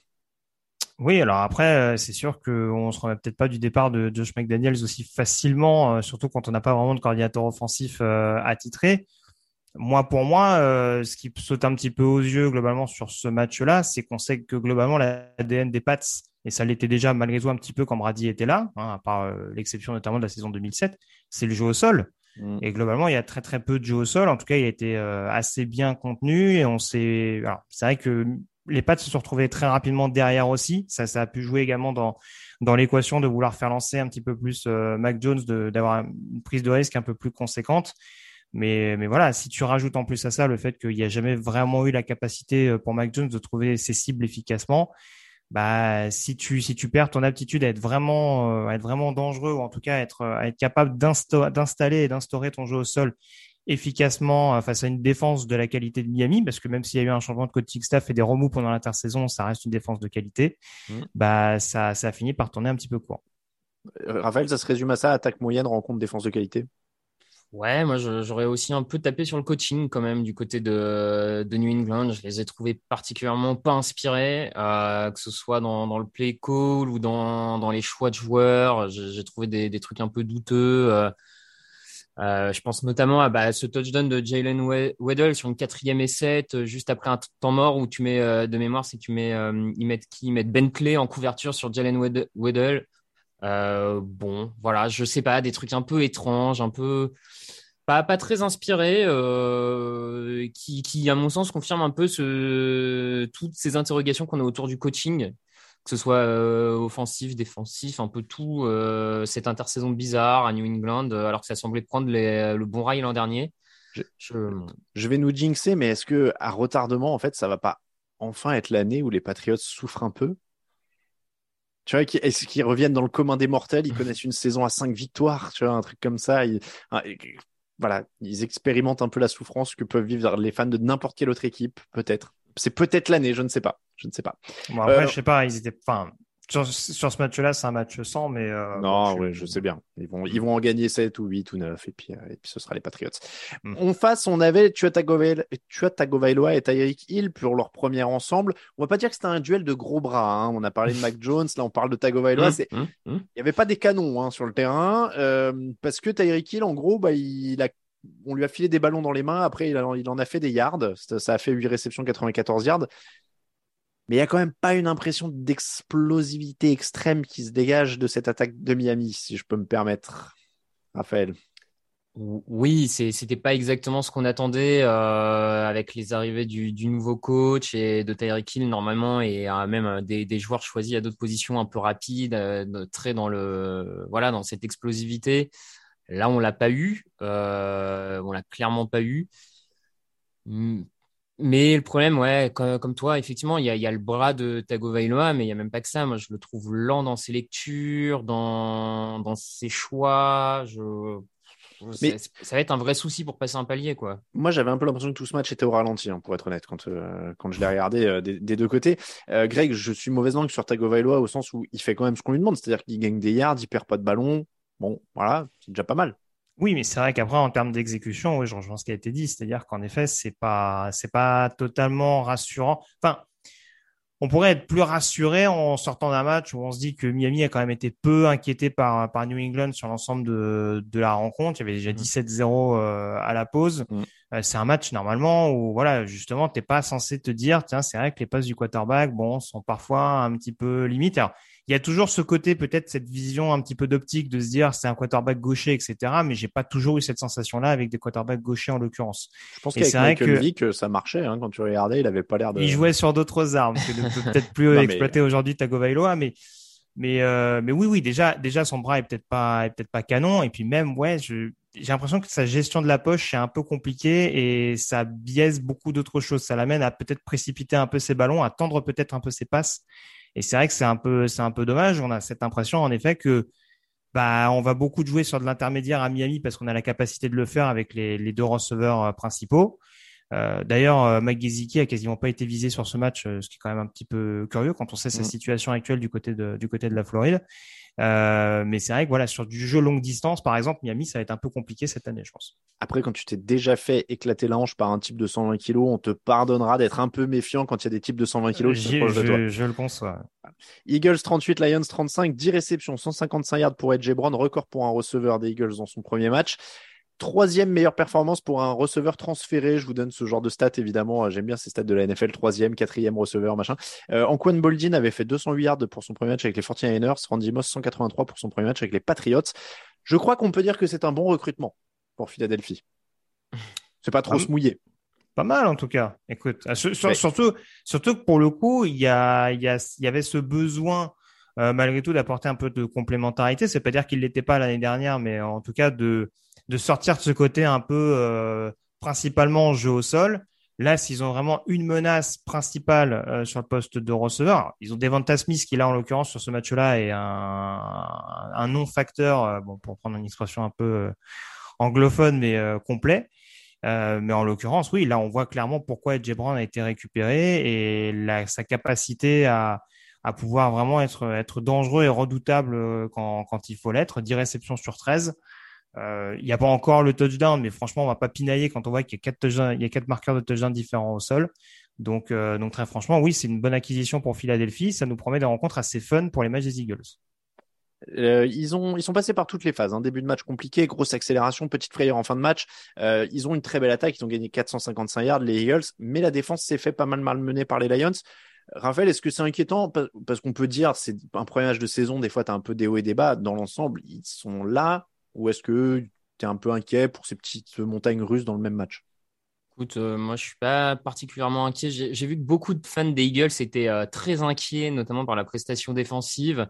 Oui, alors après, euh, c'est sûr qu'on se remet peut-être pas du départ de Josh McDaniels aussi facilement, euh, surtout quand on n'a pas vraiment de coordinateur offensif attitré. Moi, pour moi, ce qui saute un petit peu aux yeux globalement sur ce match-là, c'est qu'on sait que globalement l'ADN des Pats, et ça l'était déjà malgré tout un petit peu quand Brady était là, hein, à part l'exception notamment de la saison 2007, c'est le jeu au sol. Mm. Et globalement, il y a très très peu de jeu au sol. En tout cas, il a été euh, assez bien contenu et on s'est. C'est vrai que les Pats se sont retrouvés très rapidement derrière aussi. Ça, ça a pu jouer également dans dans l'équation de vouloir faire lancer un petit peu plus euh, Mac Jones, d'avoir une prise de risque un peu plus conséquente. Mais, mais voilà, si tu rajoutes en plus à ça le fait qu'il n'y a jamais vraiment eu la capacité euh, pour Mac Jones de trouver ses cibles efficacement, bah si tu si tu perds ton aptitude à être vraiment euh, à être vraiment dangereux ou en tout cas à être à être capable d'insta- d'installer et d'instaurer ton jeu au sol efficacement euh, face à une défense de la qualité de Miami parce que même s'il y a eu un changement de coaching staff et des remous pendant l'intersaison, ça reste une défense de qualité. Mhm. Bah ça ça a fini par tourner un petit peu court. Euh, Raphaël, ça se résume à ça attaque moyenne, rencontre, défense de qualité? Ouais, moi j'aurais aussi un peu tapé sur le coaching quand même du côté de, de New England. Je les ai trouvés particulièrement pas inspirés, euh, que ce soit dans, dans le play call ou dans, dans les choix de joueurs. J'ai trouvé des, des trucs un peu douteux. Euh, euh, je pense notamment à bah, ce touchdown de Jalen We- Weddle sur une quatrième euh, juste après un temps mort où tu mets de mémoire, c'est que tu mets, ils mettent qui? Ils mettent Bentley en couverture sur Jalen Wed- Weddle. Euh, bon, voilà, je sais pas, des trucs un peu étranges, un peu pas, pas très inspirés, euh, qui, qui, à mon sens, confirment un peu ce, toutes ces interrogations qu'on a autour du coaching, que ce soit euh, offensif, défensif, un peu tout, cette intersaison bizarre à New England, alors que ça semblait prendre les- le bon rail l'an dernier. Je- Je- Je vais nous jinxer, mais est-ce que à retardement, en fait, ça va pas enfin être l'année où les Patriots souffrent un peu? Tu vois, qui- est-ce qu'ils reviennent dans le commun des mortels Ils connaissent une saison à cinq victoires, tu vois, un truc comme ça. Ils- voilà, ils expérimentent un peu la souffrance que peuvent vivre les fans de n'importe quelle autre équipe, peut-être. C'est peut-être l'année, je ne sais pas. Je ne sais pas. Bon, après, Euh, je sais pas, ils étaient, enfin, sur, sur ce match-là, c'est un match sans, mais euh, Non, oui, je sais bien. Ils vont, ils vont en gagner 7 ou 8 ou 9 et puis, euh, et puis ce sera les Patriots. Mm. En face, on avait Tua Tagovailoa et Tyreek Hill pour leur premier ensemble. On va pas dire que c'était un duel de gros bras. hein. On a parlé de Mac Jones, là on parle de Tagovailoa. C'est- hum, hum. Il n'y avait pas des canons hein, sur le terrain euh, parce que Tyreek Hill, en gros, bah, il a, on lui a filé des ballons dans les mains. Après, il, a- il en a fait des yards. Ça, ça a fait 8 réceptions, 94 yards. Mais il n'y a quand même pas une impression d'explosivité extrême qui se dégage de cette attaque de Miami, si je peux me permettre. Raphaël. Oui, c'était pas exactement ce qu'on attendait euh, avec les arrivées du, nouveau coach et de Tyreek Hill normalement et euh, même euh, des, joueurs choisis à d'autres positions un peu rapides, très dans le voilà dans cette explosivité. Là, on l'a pas eu, on l'a clairement pas eu. Mais le problème, ouais, comme, toi, effectivement, il y a, y a, le bras de Tagovailoa, mais il y a même pas que ça. Moi, je le trouve lent dans ses lectures, dans, dans ses choix. Je mais ça, va être un vrai souci pour passer un palier, quoi. Moi, j'avais un peu l'impression que tout ce match était au ralenti, hein, pour être honnête, quand, euh, quand je l'ai regardé euh, des, deux côtés. Euh, Greg, je suis mauvaise langue sur Tagovailoa au sens où il fait quand même ce qu'on lui demande, c'est-à-dire qu'il gagne des yards, il perd pas de ballon. Bon, voilà, c'est déjà pas mal. Oui, mais c'est vrai qu'après, en termes d'exécution, oui, je rejoins ce qui a été dit, c'est-à-dire qu'en effet, c'est pas, c'est pas totalement rassurant. Enfin, on pourrait être plus rassuré en sortant d'un match où on se dit que Miami a quand même été peu inquiété par, par New England sur l'ensemble de, de la rencontre. Il y avait déjà 17-0 mm. euh, à la pause. Mm. Euh, c'est un match normalement où voilà justement t'es pas censé te dire tiens c'est vrai que les passes du quarterback bon sont parfois un petit peu limites. Alors il y a toujours ce côté, peut-être cette vision un petit peu d'optique de se dire c'est un quarterback gaucher, etc. Mais j'ai pas toujours eu cette sensation-là avec des quarterbacks gauchers en l'occurrence. Je pense qu'avec Michael que... Vick, ça marchait. Hein, quand tu regardais, il avait pas l'air de. Il jouait sur d'autres armes que ne peut peut-être plus exploiter aujourd'hui Tagovailoa, mais mais euh, mais oui oui déjà déjà son bras est peut-être pas est peut-être pas canon et puis même ouais je j'ai l'impression que sa gestion de la poche est un peu compliquée et ça biaise beaucoup d'autres choses. Ça l'amène à peut-être précipiter un peu ses ballons, à tendre peut-être un peu ses passes et c'est vrai que c'est un peu, c'est un peu dommage. On a cette impression, en effet, que bah, on va beaucoup jouer sur de l'intermédiaire à Miami parce qu'on a la capacité de le faire avec les, les deux receveurs euh, principaux. Euh, D'ailleurs, euh, Mike Gesicki a quasiment pas été visé sur ce match, ce qui est quand même un petit peu curieux quand on sait sa mm. situation actuelle du côté de, du côté de la Floride. Euh, mais c'est vrai que voilà, sur du jeu longue distance, par exemple, Miami, ça va être un peu compliqué cette année, je pense. Après, quand tu t'es déjà fait éclater la hanche par un type de 120 kg, on te pardonnera d'être un peu méfiant quand il y a des types de 120 kg qui je, de toi. Je le pense. Eagles 38, Lions 35, 10 réceptions, 155 yards pour Edge Brown, record pour un receveur des Eagles dans son premier match. Troisième meilleure performance pour un receveur transféré. Je vous donne ce genre de stats, évidemment. J'aime bien ces stats de la NFL. Troisième, quatrième receveur, machin. Euh, Anquan Boldin avait fait 208 yards pour son premier match avec les 49ers. Randy Moss, 183 pour son premier match avec les Patriots. Je crois qu'on peut dire que c'est un bon recrutement pour Philadelphie. C'est pas trop se mouiller. Pas mal en tout cas. Écoute, euh, surtout, surtout que pour le coup, il y, a, il, y, a, il y avait ce besoin euh, malgré tout d'apporter un peu de complémentarité. C'est pas dire qu'il l'était pas l'année dernière, mais en tout cas de de sortir de ce côté un peu euh, principalement jeu au sol. Là, s'ils ont vraiment une menace principale euh, sur le poste de receveur, ils ont Devonta Smith qui là en l'occurrence sur ce match-là est un, un non-facteur, euh, bon pour prendre une expression un peu anglophone mais complet. mais en l'occurrence, oui, là on voit clairement pourquoi Edge Brown a été récupéré et la, sa capacité à, à pouvoir vraiment être, être dangereux et redoutable quand, quand il faut l'être. 10 réceptions sur 13. Euh, il n'y a pas encore le touchdown, mais franchement, on va pas pinailler quand on voit qu'il y a quatre marqueurs de touchdown différents au sol. Donc, euh, donc très franchement, oui, c'est une bonne acquisition pour Philadelphie. Ça nous promet des rencontres assez fun pour les matchs des Eagles. Euh, ils, ont, ils sont passés par toutes les phases. Hein. Début de match compliqué, grosse accélération, petite frayeur en fin de match. Ils ont une très belle attaque. Ils ont gagné 455 yards, les Eagles. Mais la défense s'est fait pas mal malmenée par les Lions. Raphaël, est-ce que c'est inquiétant? Parce qu'on peut dire, c'est un premier match de saison. Des fois, tu as un peu des hauts et des bas. Dans l'ensemble, ils sont là. Ou est-ce que tu es un peu inquiet pour ces petites montagnes russes dans le même match? Écoute, euh, moi je suis pas particulièrement inquiet. J'ai vu que beaucoup de fans des Eagles étaient euh, très inquiets, notamment par la prestation défensive.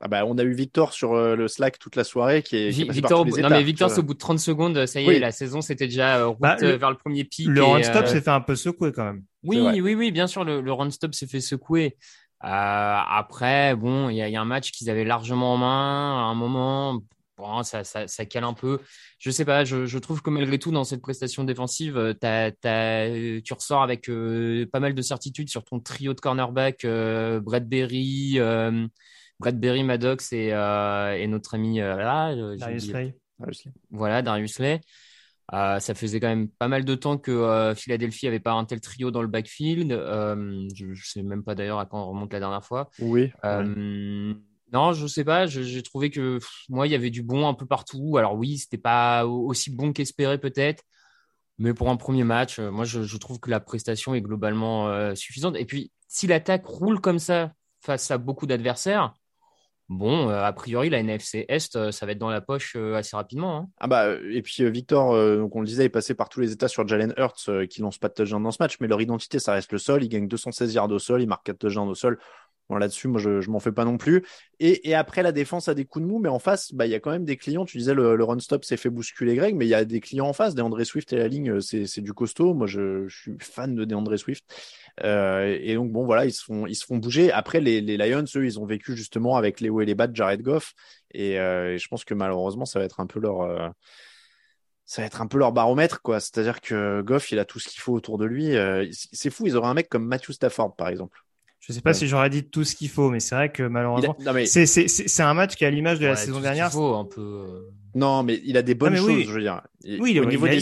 Ah bah, on a eu Victor sur euh, le Slack toute la soirée qui est, Victor, non mais Victor, au bout de 30 secondes, ça y est, la saison c'était déjà route bah, vers le premier pic. Le run stop s'est fait un peu secouer quand même. Oui, oui, oui, bien sûr, le, run stop s'est fait secouer. après, bon, il y, y, a un match qu'ils avaient largement en main à un moment bon, ça, ça, ça, cale un peu. Je sais pas, je, je, trouve que malgré tout, dans cette prestation défensive, euh, t'as, t'as, tu ressors avec euh, pas mal de certitudes sur ton trio de cornerback, euh, Bradbury, euh, Bradbury, Maddox et, euh, et notre ami là, Darius Lay. Voilà, Darius Lay. ça faisait quand même pas mal de temps que Philadelphie avait pas un tel trio dans le backfield. je, je sais même pas d'ailleurs à quand on remonte la dernière fois. Oui. Non, je sais pas. J'ai trouvé que moi, il y avait du bon un peu partout. Alors oui, c'était pas aussi bon qu'espéré peut-être, mais pour un premier match, euh, moi, je, trouve que la prestation est globalement euh, suffisante. Et puis, si l'attaque roule comme ça face à beaucoup d'adversaires, bon, euh, a priori, la NFC Est, ça va être dans la poche assez rapidement. Hein. Ah bah, et puis Victor, on le disait, est passé par tous les états sur Jalen Hurts, qui lance pas de touchdown dans ce match, mais leur identité, ça reste le sol. Ils gagnent 216 yards au sol, ils marquent 4 touchdowns au sol. Bon, là-dessus, moi, je, je m'en fais pas non plus. Et, après, la défense a des coups de mou, mais en face, bah, il y a quand même des clients. Tu disais, le, run-stop s'est fait bousculer Greg, mais il y a des clients en face. DeAndre Swift et la ligne, euh, c'est du costaud. Moi, je, je suis fan de DeAndre Swift. Euh, et donc, bon, voilà, ils se font, ils se font bouger. Après, les, les Lions, eux, ils ont vécu justement avec les hauts et les bas de Jared Goff. Et, euh, et je pense que malheureusement, ça va être un peu leur. euh, ça va être un peu leur baromètre, quoi. C'est-à-dire que Goff, il a tout ce qu'il faut autour de lui. Euh, c'est fou, ils auraient un mec comme Matthew Stafford, par exemple. Je sais pas Ouais. si j'aurais dit tout ce qu'il faut, mais c'est vrai que a- malheureusement, Non, mais, c'est un match qui est à l'image de la saison dernière. faut, un peu. euh, non, mais il a des bonnes mais choses, oui. je veux dire. Oui, il, au il niveau a, des,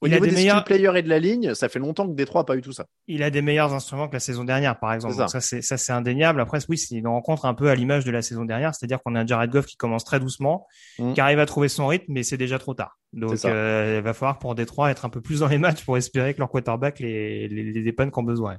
au il a niveau des des meilleurs- players et de la ligne, ça fait longtemps que Détroit n'a pas eu tout ça. il a des meilleurs instruments que la saison dernière, par exemple. Ça. Donc ça, c'est ça, c'est indéniable. Après, oui, c'est une rencontre un peu à l'image de la saison dernière, c'est-à-dire qu'on a un Jared Goff qui commence très doucement, Mhm. qui arrive à trouver son rythme, mais c'est déjà trop tard. Donc, euh, il va falloir pour Détroit être un peu plus dans les matchs pour espérer que leur quarterback les les, les dépanne quand besoin.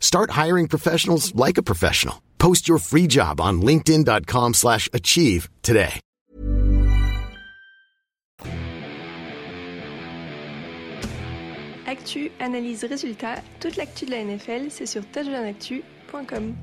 Start hiring professionals like a professional. Post your free job on linkedin.com/achieve slash achieve today. Actu, analyse, résultat, toute l'actu de la NFL, c'est sur touchdownactu.com.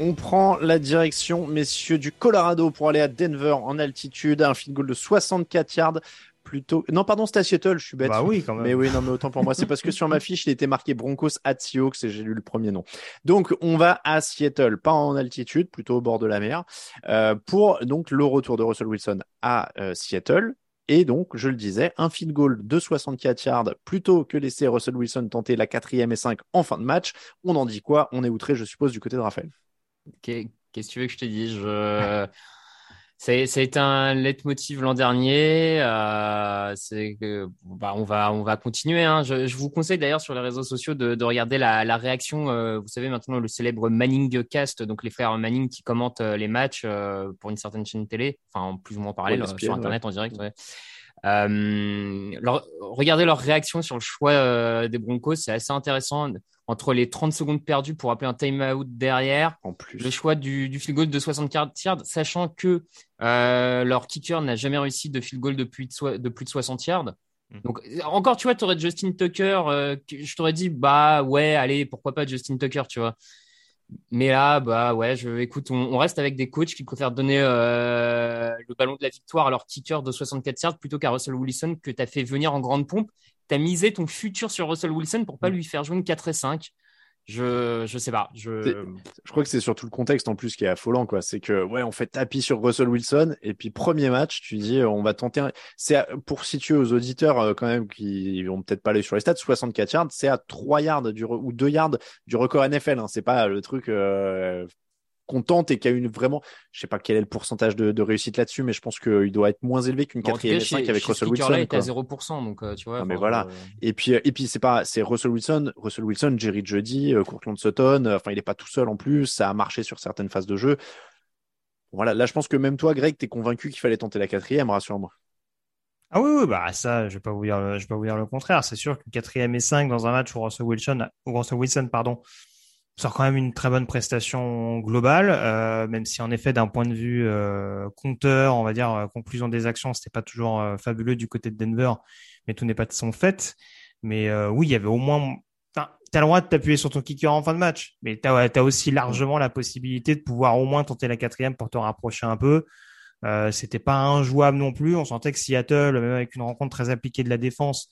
On prend la direction, messieurs, du Colorado pour aller à Denver en altitude. Un field goal de 64 yards. Plutôt... Non, pardon, c'était à Seattle, je suis bête. Bah oui, quand même. Mais oui, non, mais autant pour moi. C'est parce que sur ma fiche, il était marqué Broncos at Seahawks et j'ai lu le premier nom. Donc, on va à Seattle, pas en altitude, plutôt au bord de la mer, euh, pour donc le retour de Russell Wilson à euh, Seattle. Et donc, je le disais, un field goal de 64 yards plutôt que laisser Russell Wilson tenter la quatrième et 5 en fin de match. On en dit quoi? On est outré, je suppose, du côté de Raphaël. Qu'est- Qu'est-ce que tu veux que je te dise? Je... C'est, ça a été un leitmotiv l'an dernier. Euh, que, bah, on va, on va continuer. Hein. Je, je vous conseille d'ailleurs sur les réseaux sociaux de, de regarder la, la réaction. euh, vous savez maintenant le célèbre Manning Cast, donc les frères Manning qui commentent euh, les matchs euh, pour une certaine chaîne télé, enfin plus ou moins en parallèle Ouais, sur Internet en direct. Ouais. Euh, leur- regardez leur réaction sur le choix euh, des Broncos, c'est assez intéressant. Entre les 30 secondes perdues pour appeler un time-out derrière, En plus. le choix du, du field goal de 64 yards, sachant que euh, leur kicker n'a jamais réussi de field goal de, soi- de plus de 60 yards. Mm. Donc, encore, tu vois, tu aurais Justin Tucker, euh, je t'aurais dit, bah ouais, allez, pourquoi pas Justin Tucker, tu vois. Mais là, bah ouais, je, écoute, on, on reste avec des coachs qui préfèrent donner euh, le ballon de la victoire à leur kicker de 64 yards plutôt qu'à Russell Wilson que tu as fait venir en grande pompe. Tu as misé ton futur sur Russell Wilson pour pas lui faire jouer une 4 et 5. Je, je sais pas. Je... Je crois que c'est surtout le contexte en plus qui est affolant, quoi. C'est que, ouais, on fait tapis sur Russell Wilson et puis premier match, tu dis, euh, on va tenter. Un... C'est pour situer aux auditeurs euh, quand même qui vont peut-être pas aller sur les stats, 64 yards, c'est à 3 yards du ou 2 yards du record NFL. Hein. C'est pas le truc euh, qu'on tente et qui a une vraiment, je sais pas quel est le pourcentage de, de réussite là-dessus, mais je pense qu'il doit être moins élevé qu'une quatrième cas, et 5 chez- avec chez Russell Wilson. il était à quoi. 0%, donc euh, tu vois. Non, mais voilà. euh, Et puis, et puis c'est pas, c'est Russell Wilson, Russell Wilson, Jerry Jeudy, euh, Courtland Sutton. euh, Enfin, il est pas tout seul en plus. Ça a marché sur certaines phases de jeu. Voilà. Là, je pense que même toi, Greg, t'es convaincu qu'il fallait tenter la quatrième. Rassure-moi. Ah oui, oui, bah ça, je vais pas vous dire, le- je vais pas vous dire le contraire. C'est sûr que quatrième et 5 dans un match où Russell Wilson, où Russell Wilson, pardon, sort quand même une très bonne prestation globale, euh, même si en effet d'un point de vue euh, compteur, on va dire euh, conclusion des actions, c'était pas toujours euh, fabuleux du côté de Denver, mais tout n'est pas de son fait. Mais euh, oui, il y avait au moins, t'as t'as le droit de t'appuyer sur ton kicker en fin de match, mais t'as as aussi largement la possibilité de pouvoir au moins tenter la quatrième pour te rapprocher un peu. Euh, c'était pas injouable non plus. On sentait que Seattle, même avec une rencontre très appliquée de la défense,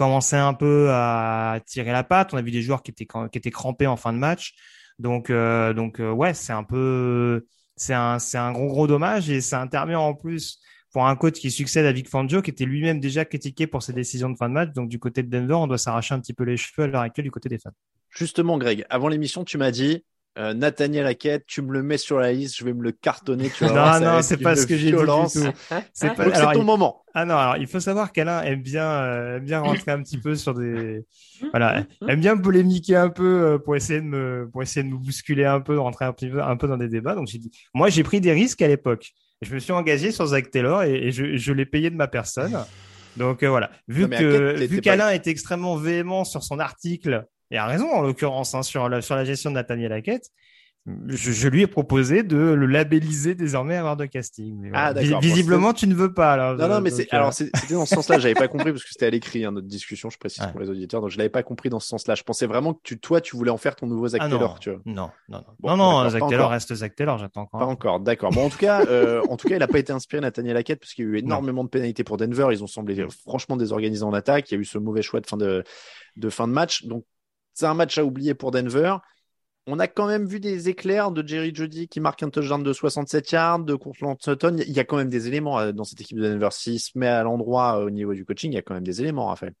commençait un peu à tirer la patte. On a vu des joueurs qui étaient qui étaient crampés en fin de match. Donc euh, donc euh, ouais, c'est un peu c'est un c'est un gros gros dommage et ça intervient en plus pour un coach qui succède à Vic Fangio, qui était lui-même déjà critiqué pour ses décisions de fin de match. Donc du côté de Denver, on doit s'arracher un petit peu les cheveux à l'heure actuelle du côté des fans. Justement, Greg, avant l'émission, tu m'as dit euh, Nathaniel Hackett, tu me le mets sur la liste, je vais me le cartonner. Tu non, non, c'est pas ce que j'ai dit du tout. C'est pas... alors, ton moment. Ah non, alors il faut savoir qu'Alain aime bien, euh, aime bien rentrer un petit peu sur des, voilà, aime bien polémiquer un peu euh, pour essayer de me, pour essayer de me bousculer un peu, rentrer un peu, un peu dans des débats. Donc j'ai dit, moi j'ai pris des risques à l'époque. Je me suis engagé sur Zach Taylor et, et je, je l'ai payé de ma personne. Donc euh, voilà, vu que vu qu'Alain pas... était extrêmement véhément sur son article et a raison en l'occurrence hein, sur la sur la gestion de Nathaniel Hackett, je, je, lui ai proposé de le labelliser désormais avoir de casting. ah, d'accord. Visiblement, tu ne veux pas. Alors, non, non, mais c'est, euh... alors c'était dans ce sens-là. J'avais pas compris parce que c'était à l'écrit hein, notre discussion. Je précise ouais. pour les auditeurs. Donc je l'avais pas compris dans ce sens-là. Je pensais vraiment que tu, toi, tu voulais en faire ton nouveau Zach ah, Taylor. Non, tu vois. non, non, non, bon, non, non Zach Taylor encore. reste Zach Taylor. J'attends encore. Pas encore. D'accord. Bon, en tout cas, euh, en tout cas, il a pas été inspiré Nathaniel Hackett parce qu'il y a eu énormément de pénalités pour Denver. Ils ont semblé franchement désorganisés en attaque. Il y a eu ce mauvais choix de fin de, de fin de match. Donc c'est un match à oublier pour Denver. On a quand même vu des éclairs de Jerry Jody qui marque un touchdown de 67 yards, de Courtland Sutton. Il y a quand même des éléments euh, dans cette équipe de Denver. S'il se met à l'endroit euh, au niveau du coaching, il y a quand même des éléments, Raphaël.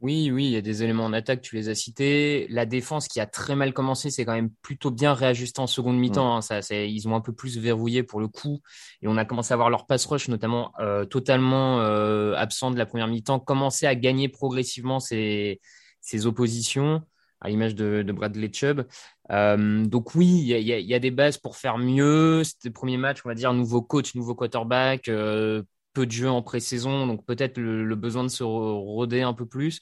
Oui, oui, il y a des éléments en attaque, tu les as cités. La défense qui a très mal commencé, c'est quand même plutôt bien réajusté en seconde mi-temps. Mmh. Hein. Ça, ils ont un peu plus verrouillé pour le coup. Et on a commencé à voir leur pass rush, notamment euh, totalement euh, absent de la première mi-temps, commencer à gagner progressivement ses, ses oppositions à l'image de, de, Bradley Chubb. Euh, donc oui, il y a, y a, des bases pour faire mieux. C'était le premier match, on va dire, nouveau coach, nouveau quarterback, euh, peu de jeux en pré-saison, donc peut-être le, le, besoin de se roder un peu plus.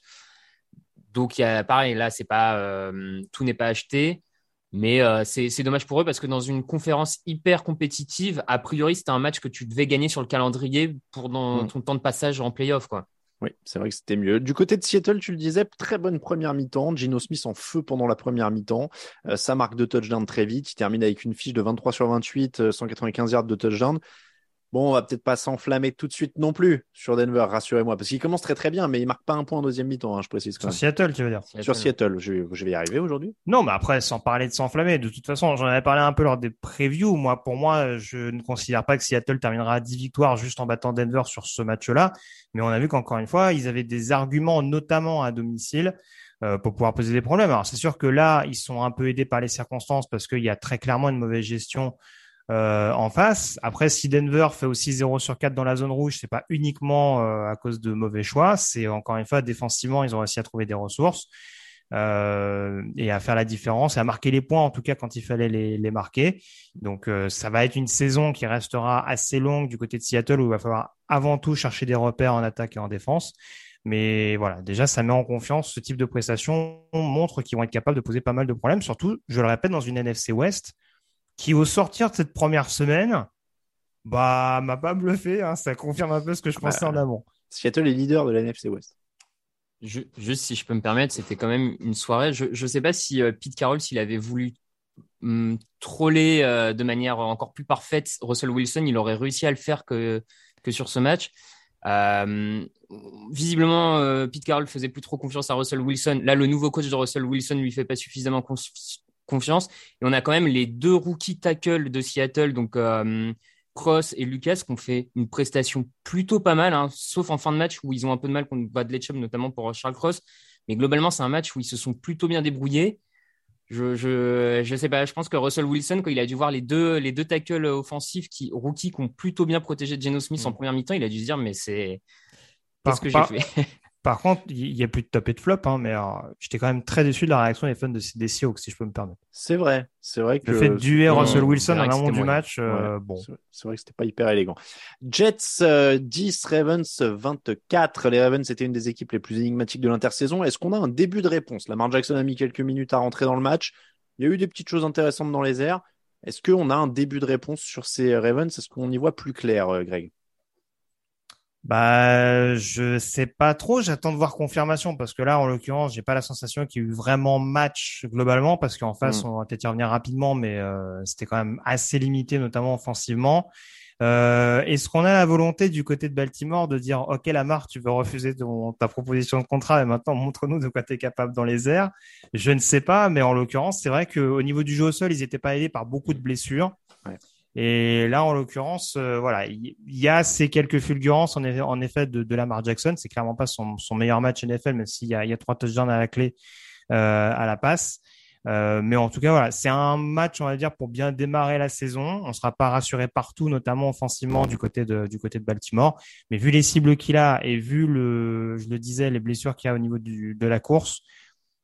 Donc y a pareil, là, c'est pas euh, tout n'est pas acheté. Mais c'est dommage pour eux parce que dans une conférence hyper compétitive, a priori, c'était un match que tu devais gagner sur le calendrier pour dans mmh. ton temps de passage en playoff. Quoi. Oui, c'est vrai que c'était mieux. Du côté de Seattle, tu le disais, très bonne première mi-temps. Gino Smith en feu pendant la première mi-temps. Euh, ça marque deux touchdowns très vite. Il termine avec une fiche de 23 sur 28, 195 yards de touchdown. Bon, on va peut-être pas s'enflammer tout de suite non plus sur Denver, rassurez-moi, parce qu'il commence très très bien, mais il marque pas un point en deuxième mi-temps, hein, je précise. Sur Seattle, tu veux dire Sur Seattle, je, je vais y arriver aujourd'hui. Non, mais après, sans parler de s'enflammer, de toute façon, j'en avais parlé un peu lors des previews. Moi, pour moi, je ne considère pas que Seattle terminera à 10 victoires juste en battant Denver sur ce match-là, mais on a vu qu'encore une fois, ils avaient des arguments, notamment à domicile, euh, pour pouvoir poser des problèmes. Alors, c'est sûr que là, ils sont un peu aidés par les circonstances parce qu'il y a très clairement une mauvaise gestion euh, en face. Après, si Denver fait aussi 0 sur 4 dans la zone rouge, c'est pas uniquement euh, à cause de mauvais choix. C'est encore une fois défensivement, ils ont réussi à trouver des ressources euh, et à faire la différence et à marquer les points en tout cas quand il fallait les, les marquer. Donc ça va être une saison qui restera assez longue du côté de Seattle où il va falloir avant tout chercher des repères en attaque et en défense. Mais voilà, déjà, ça met en confiance ce type de prestation, montre qu'ils vont être capables de poser pas mal de problèmes, surtout, je le répète, dans une NFC West qui, au sortir de cette première semaine, bah, m'a pas bluffé. Hein, ça confirme un peu ce que je pensais bah, en amont. Seattle est leader de la NFC West. Je, juste si je peux me permettre, c'était quand même une soirée. Je ne sais pas si euh, Pete Carroll, s'il avait voulu hum, troller euh, de manière encore plus parfaite Russell Wilson, il aurait réussi à le faire que, que sur ce match. Euh, visiblement, euh, Pete Carroll faisait plus trop confiance à Russell Wilson. Là, le nouveau coach de Russell Wilson lui fait pas suffisamment confiance. Et on a quand même les deux rookies tackles de Seattle, donc euh, Cross et Lucas, qui ont fait une prestation plutôt pas mal, hein, sauf en fin de match où ils ont un peu de mal contre Bradley Chubb, notamment pour Charles Cross. Mais globalement, c'est un match où ils se sont plutôt bien débrouillés. Je, je, je sais pas, je pense que Russell Wilson, quand il a dû voir les deux, les deux tackles offensifs qui, rookies qui ont plutôt bien protégé Geno Smith en première mi-temps, il a dû se dire, mais c'est, qu'est-ce que j'ai fait? Par contre, il y a plus de top et de flop, hein, mais j'étais quand même très déçu de la réaction des fans de, des Seahawks, si je peux me permettre. C'est vrai, c'est vrai que le fait de duer Russell Wilson en amont du match, euh, ouais, bon, c'est vrai que c'était pas hyper élégant. Jets euh, 10, Ravens 24. Les Ravens c'était une des équipes les plus énigmatiques de l'intersaison. Est-ce qu'on a un début de réponse? Lamar Jackson a mis quelques minutes à rentrer dans le match. Il y a eu des petites choses intéressantes dans les airs. Est-ce qu'on a un début de réponse sur ces Ravens? Est-ce qu'on y voit plus clair, euh, Greg? Bah, je sais pas trop. J'attends de voir confirmation parce que là, en l'occurrence, j'ai pas la sensation qu'il y ait eu vraiment match globalement parce qu'en face, mm. on va peut-être y revenir rapidement, mais euh, c'était quand même assez limité, notamment offensivement. Euh, Est-ce qu'on a la volonté du côté de Baltimore de dire, ok, Lamar, tu veux refuser ton, ta proposition de contrat et maintenant montre-nous de quoi tu es capable dans les airs? Je ne sais pas, mais en l'occurrence, c'est vrai qu'au niveau du jeu au sol, ils n'étaient pas aidés par beaucoup de blessures. Et là, en l'occurrence, euh, voilà, il y, a ces quelques fulgurances en effet, de, de Lamar Jackson. C'est clairement pas son, son, meilleur match NFL, même s'il y y a trois touchdowns à la clé euh, à la passe. Euh, mais en tout cas, voilà, c'est un match, on va dire, pour bien démarrer la saison. On sera pas rassuré partout, notamment offensivement du côté de du côté de Baltimore. Mais vu les cibles qu'il a et vu le, je le disais, les blessures qu'il a au niveau du, de la course,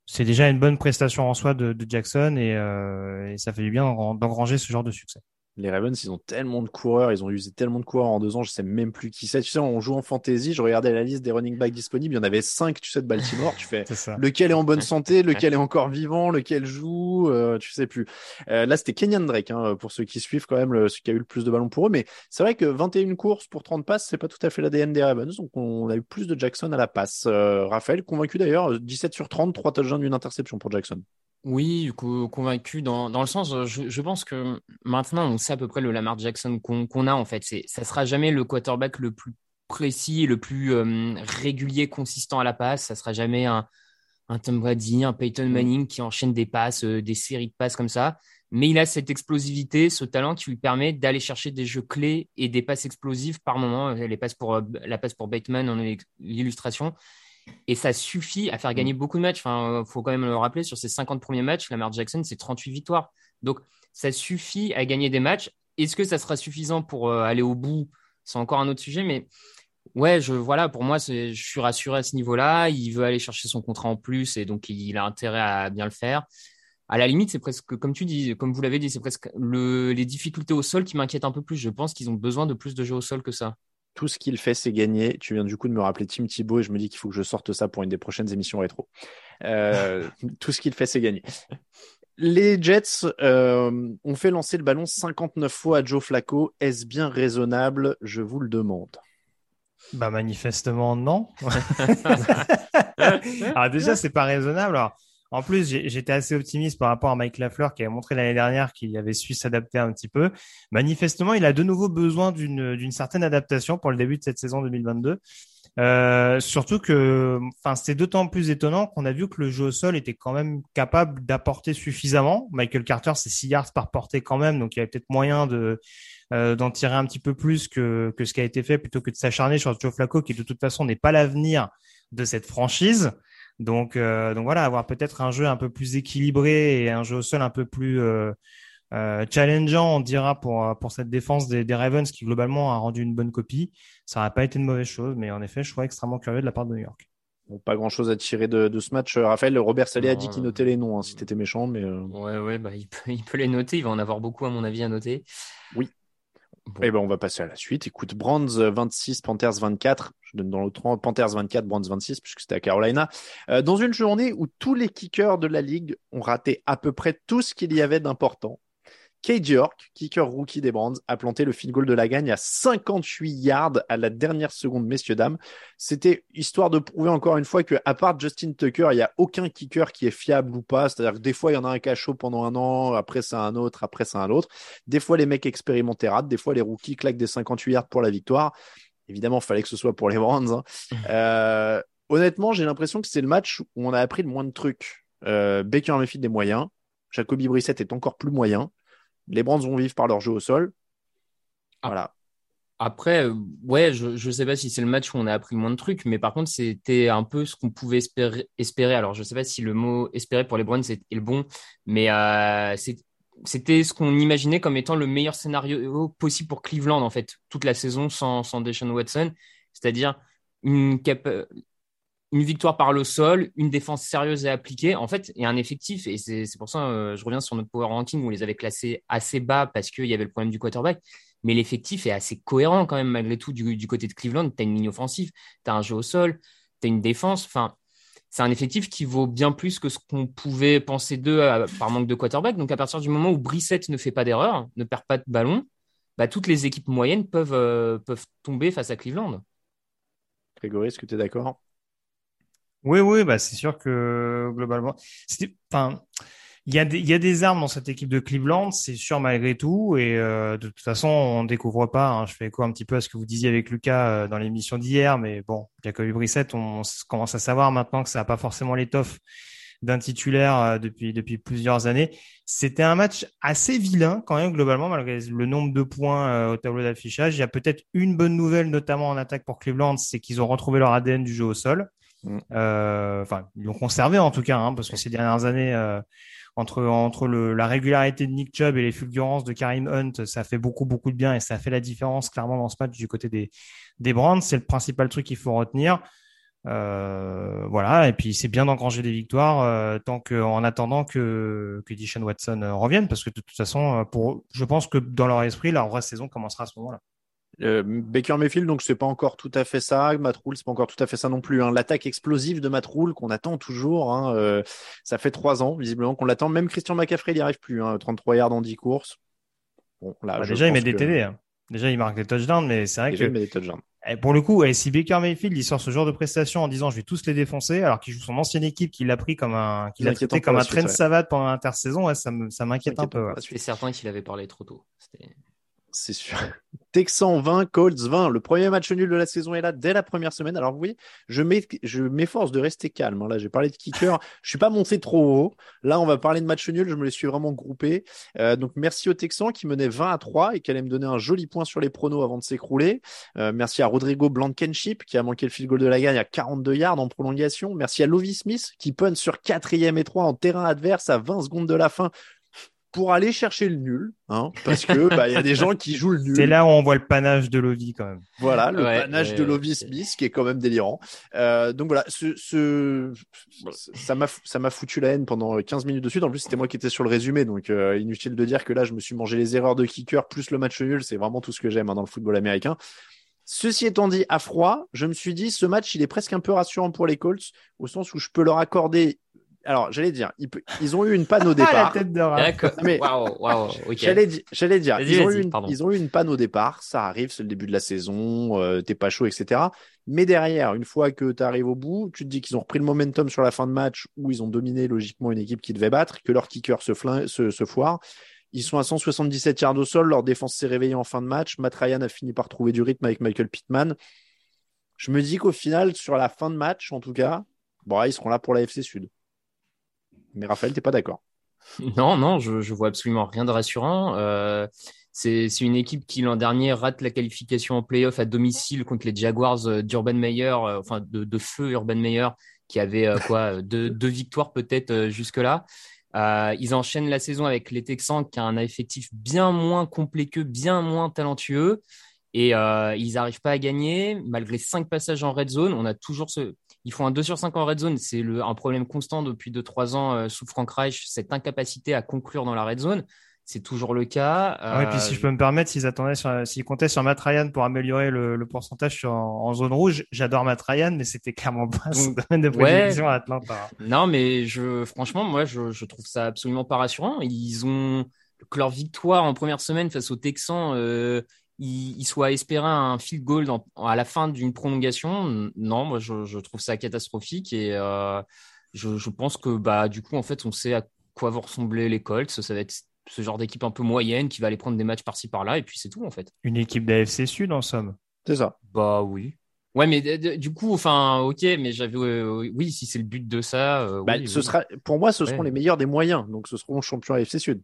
c'est déjà une bonne prestation en soi de, de Jackson et, euh, et ça fait du bien d'engranger ce genre de succès les Ravens, ils ont tellement de coureurs, ils ont usé tellement de coureurs en deux ans, je sais même plus qui c'est. Tu sais, on joue en fantasy, je regardais la liste des running backs disponibles, il y en avait cinq, tu sais, de Baltimore. Tu fais lequel est en bonne santé, lequel est encore vivant, lequel joue, euh, tu sais plus. Euh, là, c'était Kenyan Drake, hein, pour ceux qui suivent quand même, le, celui qui a eu le plus de ballons pour eux. Mais c'est vrai que 21 courses pour 30 passes, c'est pas tout à fait l'ADN des Ravens. Donc, on a eu plus de Jackson à la passe. Euh, Raphaël, convaincu d'ailleurs, 17 sur 30, 3 touchdowns d'une interception pour Jackson. Oui, convaincu dans, dans le sens, euh, je, je, pense que maintenant on sait à peu près le Lamar Jackson qu'on a en fait. C'est, ça sera jamais le quarterback le plus précis, le plus euh, régulier, consistant à la passe. Ça sera jamais un, un Tom Brady, un Peyton mm. Manning qui enchaîne des passes, euh, des séries de passes comme ça. Mais il a cette explosivité, ce talent qui lui permet d'aller chercher des jeux clés et des passes explosives par moment. Les passes pour, la passe pour Bateman en l'illustration et ça suffit à faire mm. gagner beaucoup de matchs. Enfin, euh, faut quand même le rappeler, sur ces 50 premiers matchs, Lamar Jackson, c'est 38 victoires. Donc, ça suffit à gagner des matchs. Est-ce que ça sera suffisant pour euh, aller au bout? C'est encore un autre sujet, mais ouais, je, voilà, pour moi, je suis rassuré à ce niveau-là. Il veut aller chercher son contrat en plus et donc il a intérêt à bien le faire. À la limite, c'est presque, comme tu dis, comme vous l'avez dit, c'est presque les difficultés au sol qui m'inquiètent un peu plus. Je pense qu'ils ont besoin de plus de jeux au sol que ça tout ce qu'il fait, c'est gagner. Tu viens du coup de me rappeler Tim Thibault et je me dis qu'il faut que je sorte ça pour une des prochaines émissions rétro. Euh, tout ce qu'il fait, c'est gagner. Les Jets euh, ont fait lancer le ballon 59 fois à Joe Flacco. Est-ce bien raisonnable? Je vous le demande. Bah manifestement non. Alors déjà c'est pas raisonnable. Alors en plus, j'étais assez optimiste par rapport à Mike Lafleur qui avait montré l'année dernière qu'il avait su s'adapter un petit peu. Manifestement, il a de nouveau besoin d'une certaine adaptation pour le début de cette saison 2022. Euh, surtout que, c'était d'autant plus étonnant qu'on a vu que le jeu au sol était quand même capable d'apporter suffisamment. Michael Carter, c'est 6 yards par portée quand même, donc il y avait peut-être moyen euh, d'en tirer un petit peu plus que que ce qui a été fait plutôt que de s'acharner sur Joe Flacco qui de toute façon n'est pas l'avenir de cette franchise. Donc, euh, donc voilà, avoir peut-être un jeu un peu plus équilibré et un jeu au sol un peu plus euh, euh, challengeant, on dira, pour, pour cette défense des, des, Ravens qui globalement a rendu une bonne copie. Ça n'a pas été une mauvaise chose, mais en effet, je suis extrêmement curieux de la part de New York. Bon, pas grand chose à tirer de, de ce match. Raphaël, Robert Salé a dit qu'il notait les noms, hein, si t'étais méchant, mais. Ouais, ouais, bah, il, peut, il peut les noter. Il va en avoir beaucoup, à mon avis, à noter. Oui. Eh ben, on va passer à la suite. Écoute, Brands 26, Panthers 24. Je donne dans l'autre rang Panthers 24, Brands 26, puisque c'était à Carolina. Euh, dans une journée où tous les kickers de la ligue ont raté à peu près tout ce qu'il y avait d'important. Cade York, kicker rookie des Brands, a planté le field goal de la gagne à 58 yards à la dernière seconde, messieurs, dames. C'était histoire de prouver encore une fois que, à part Justin Tucker, il n'y a aucun kicker qui est fiable ou pas. C'est-à-dire que des fois, il y en a un cachot pendant un an, après c'est un autre, après c'est un autre. Des fois, les mecs expérimentés ratent, des fois, les rookies claquent des 58 yards pour la victoire. Évidemment, il fallait que ce soit pour les Brands. Hein. Euh, honnêtement, j'ai l'impression que c'est le match où on a appris le moins de trucs. Euh, Baker Mayfield des moyens. Jacoby Brissett est encore plus moyen. Les Brands vont vivre par leur jeu au sol. Ah. Voilà. Après, euh, ouais, je ne sais pas si c'est le match où on a appris moins de trucs, mais par contre, c'était un peu ce qu'on pouvait espérer, espérer. Alors, je ne sais pas si le mot espérer pour les Browns est, le bon, mais euh, c'était ce qu'on imaginait comme étant le meilleur scénario possible pour Cleveland, en fait, toute la saison sans, sans Deshaun Watson. C'est-à-dire une, cap une victoire par le sol, une défense sérieuse et appliquée. En fait, il y un effectif, et c'est pour ça euh, je reviens sur notre power ranking où on les avait classés assez bas parce qu'il y avait le problème du quarterback. Mais l'effectif est assez cohérent quand même, malgré tout, du, côté de Cleveland. Tu as une ligne offensive, tu as un jeu au sol, tu as une défense. Enfin, c'est un effectif qui vaut bien plus que ce qu'on pouvait penser d'eux euh, par manque de quarterback. Donc, à partir du moment où Brissett ne fait pas d'erreur, ne perd pas de ballon, bah, toutes les équipes moyennes peuvent, euh, peuvent tomber face à Cleveland. Grégory, est-ce que tu es d'accord? Oui, oui, bah c'est sûr que globalement, enfin, il y a des, il y a des armes dans cette équipe de Cleveland, c'est sûr malgré tout, et euh, de toute façon, on découvre pas. Hein, je fais écho un petit peu à ce que vous disiez avec Lucas euh, dans l'émission d'hier, mais bon, Jacoby Brissett, on commence à savoir maintenant que ça n'a pas forcément l'étoffe d'un titulaire euh, depuis depuis plusieurs années. C'était un match assez vilain quand même globalement malgré le nombre de points euh, au tableau d'affichage. Il y a peut-être une bonne nouvelle notamment en attaque pour Cleveland, c'est qu'ils ont retrouvé leur ADN du jeu au sol. Mm. Euh, Enfin, ils l'ont conservé en tout cas, hein, parce que ces dernières années, euh, entre entre la régularité de Nick Chubb et les fulgurances de Karim Hunt, ça fait beaucoup beaucoup de bien et ça fait la différence clairement dans ce match du côté des des Browns. C'est le principal truc qu'il faut retenir. Euh, voilà, et puis c'est bien d'engranger des victoires tant que en attendant que que Deshaun Watson revienne, parce que de toute façon, pour, je pense que dans leur esprit, la vraie saison commencera à ce moment-là. Euh, Baker Mayfield, donc c'est pas encore tout à fait ça. Matt Rule, c'est pas encore tout à fait ça non plus. Hein. L'attaque explosive de Matt Rule qu'on attend toujours. Hein. Euh, ça fait trois ans visiblement qu'on l'attend. Même Christian McCaffrey, il n'y arrive plus. Hein. 33 yards en 10 courses. Bon, là, Bah, déjà, il met des TD. hein. Déjà, il marque des touchdowns, mais c'est vrai Déjà, que il met des touchdowns. Eh, Pour le coup, eh, si Baker Mayfield il sort ce genre de prestation en disant je vais tous les défoncer, alors qu'il joue son ancienne équipe, qu'il l'a pris comme un, qu'il a traité comme un train de savate pendant l'intersaison, ouais, ça me, ça m'inquiète un peu. ouais. C'est certain qu'il avait parlé trop tôt. C'était- C'est sûr. Texan 20, Colts 20. Le premier match nul de la saison est là dès la première semaine. Alors, vous voyez, je m'eff- je m'efforce de rester calme. hein. Là, j'ai parlé de kicker. Je suis pas monté trop haut. Là, on va parler de match nul. Je me les suis vraiment groupés. Euh, donc, merci aux Texans qui menaient 20 à 3 et qui allaient me donner un joli point sur les pronos avant de s'écrouler. Euh, merci à Rodrigo Blankenship qui a manqué le field goal de la gagne à 42 yards en prolongation. Merci à Lovie Smith qui punch sur quatrième et 3 en terrain adverse à 20 secondes de la fin pour aller chercher le nul, hein, parce que bah, il y a des gens qui jouent le nul. C'est là où on voit le panache de Lovie quand même. Voilà, le Ouais, panache ouais, de Lovie Smith qui est quand même délirant. Euh, donc voilà, ce, ce, ça m'a ça m'a foutu la haine pendant 15 minutes de suite. En plus, c'était moi qui étais sur le résumé, donc euh, inutile de dire que là, je me suis mangé les erreurs de kicker plus le match nul. C'est vraiment tout ce que j'aime hein, dans le football américain. Ceci étant dit, à froid, je me suis dit, ce match, il est presque un peu rassurant pour les Colts, au sens où je peux leur accorder. Alors, j'allais dire, ils, ont eu une panne au Ah, la départ. tête de mais- Waouh, waouh, ok. J'allais di- j'allais dire, ils ont, eu une, pardon. ils ont eu une panne au départ, ça arrive, c'est le début de la saison, euh, t'es pas chaud, etc. Mais derrière, une fois que tu arrives au bout, tu te dis qu'ils ont repris le momentum sur la fin de match où ils ont dominé logiquement une équipe qui devait battre, que leur kicker se, flin- se, se foire. Ils sont à 177 yards au sol, leur défense s'est réveillée en fin de match. Matt Ryan a fini par trouver du rythme avec Michael Pittman. Je me dis qu'au final, sur la fin de match, en tout cas, bon, ils seront là pour la FC Sud. Mais Raphaël, t'es pas d'accord Non, non, je, je vois absolument rien de rassurant. Euh, c'est une équipe qui l'an dernier rate la qualification en playoff à domicile contre les Jaguars euh, d'Urban Meyer, euh, enfin de, feu Urban Meyer, qui avait quoi deux, victoires peut-être jusque-là. Ils enchaînent la saison avec les Texans, qui a un effectif bien moins complet qu'eux, bien moins talentueux. Et ils n'arrivent pas à gagner, malgré cinq passages en red zone. On a toujours ce, ils font un 2 sur 5 en red zone. C'est le, un problème constant depuis 2-3 ans euh, sous Frank Reich, cette incapacité à conclure dans la red zone. C'est toujours le cas. Ah ouais, puis si je peux me permettre, s'ils attendaient sur, s'ils comptaient sur Matt Ryan pour améliorer le, le pourcentage sur, en, en zone rouge, j'adore Matt Ryan, mais c'était clairement pas son domaine de ouais. à Atlanta. Non, mais je, franchement, moi, je, je trouve ça absolument pas rassurant. Ils ont que leur victoire en première semaine face aux Texans, euh, ils, ils soient espérés un field goal dans- à la fin d'une prolongation. Non, moi, je, je trouve ça catastrophique et euh, je, je pense que bah du coup, en fait, on sait à quoi vont ressembler les Colts. Ça va être ce genre d'équipe un peu moyenne qui va aller prendre des matchs par-ci par-là et puis c'est tout en fait. Une équipe d'AFC Sud, en somme. C'est ça. Bah oui. Ouais, mais du coup, enfin, ok, mais j'avais, euh, oui, si c'est le but de ça, euh, Bah, oui, ce oui. sera, pour moi, ce seront Ouais. les meilleurs des moyens. Donc, ce seront champions AFC Sud.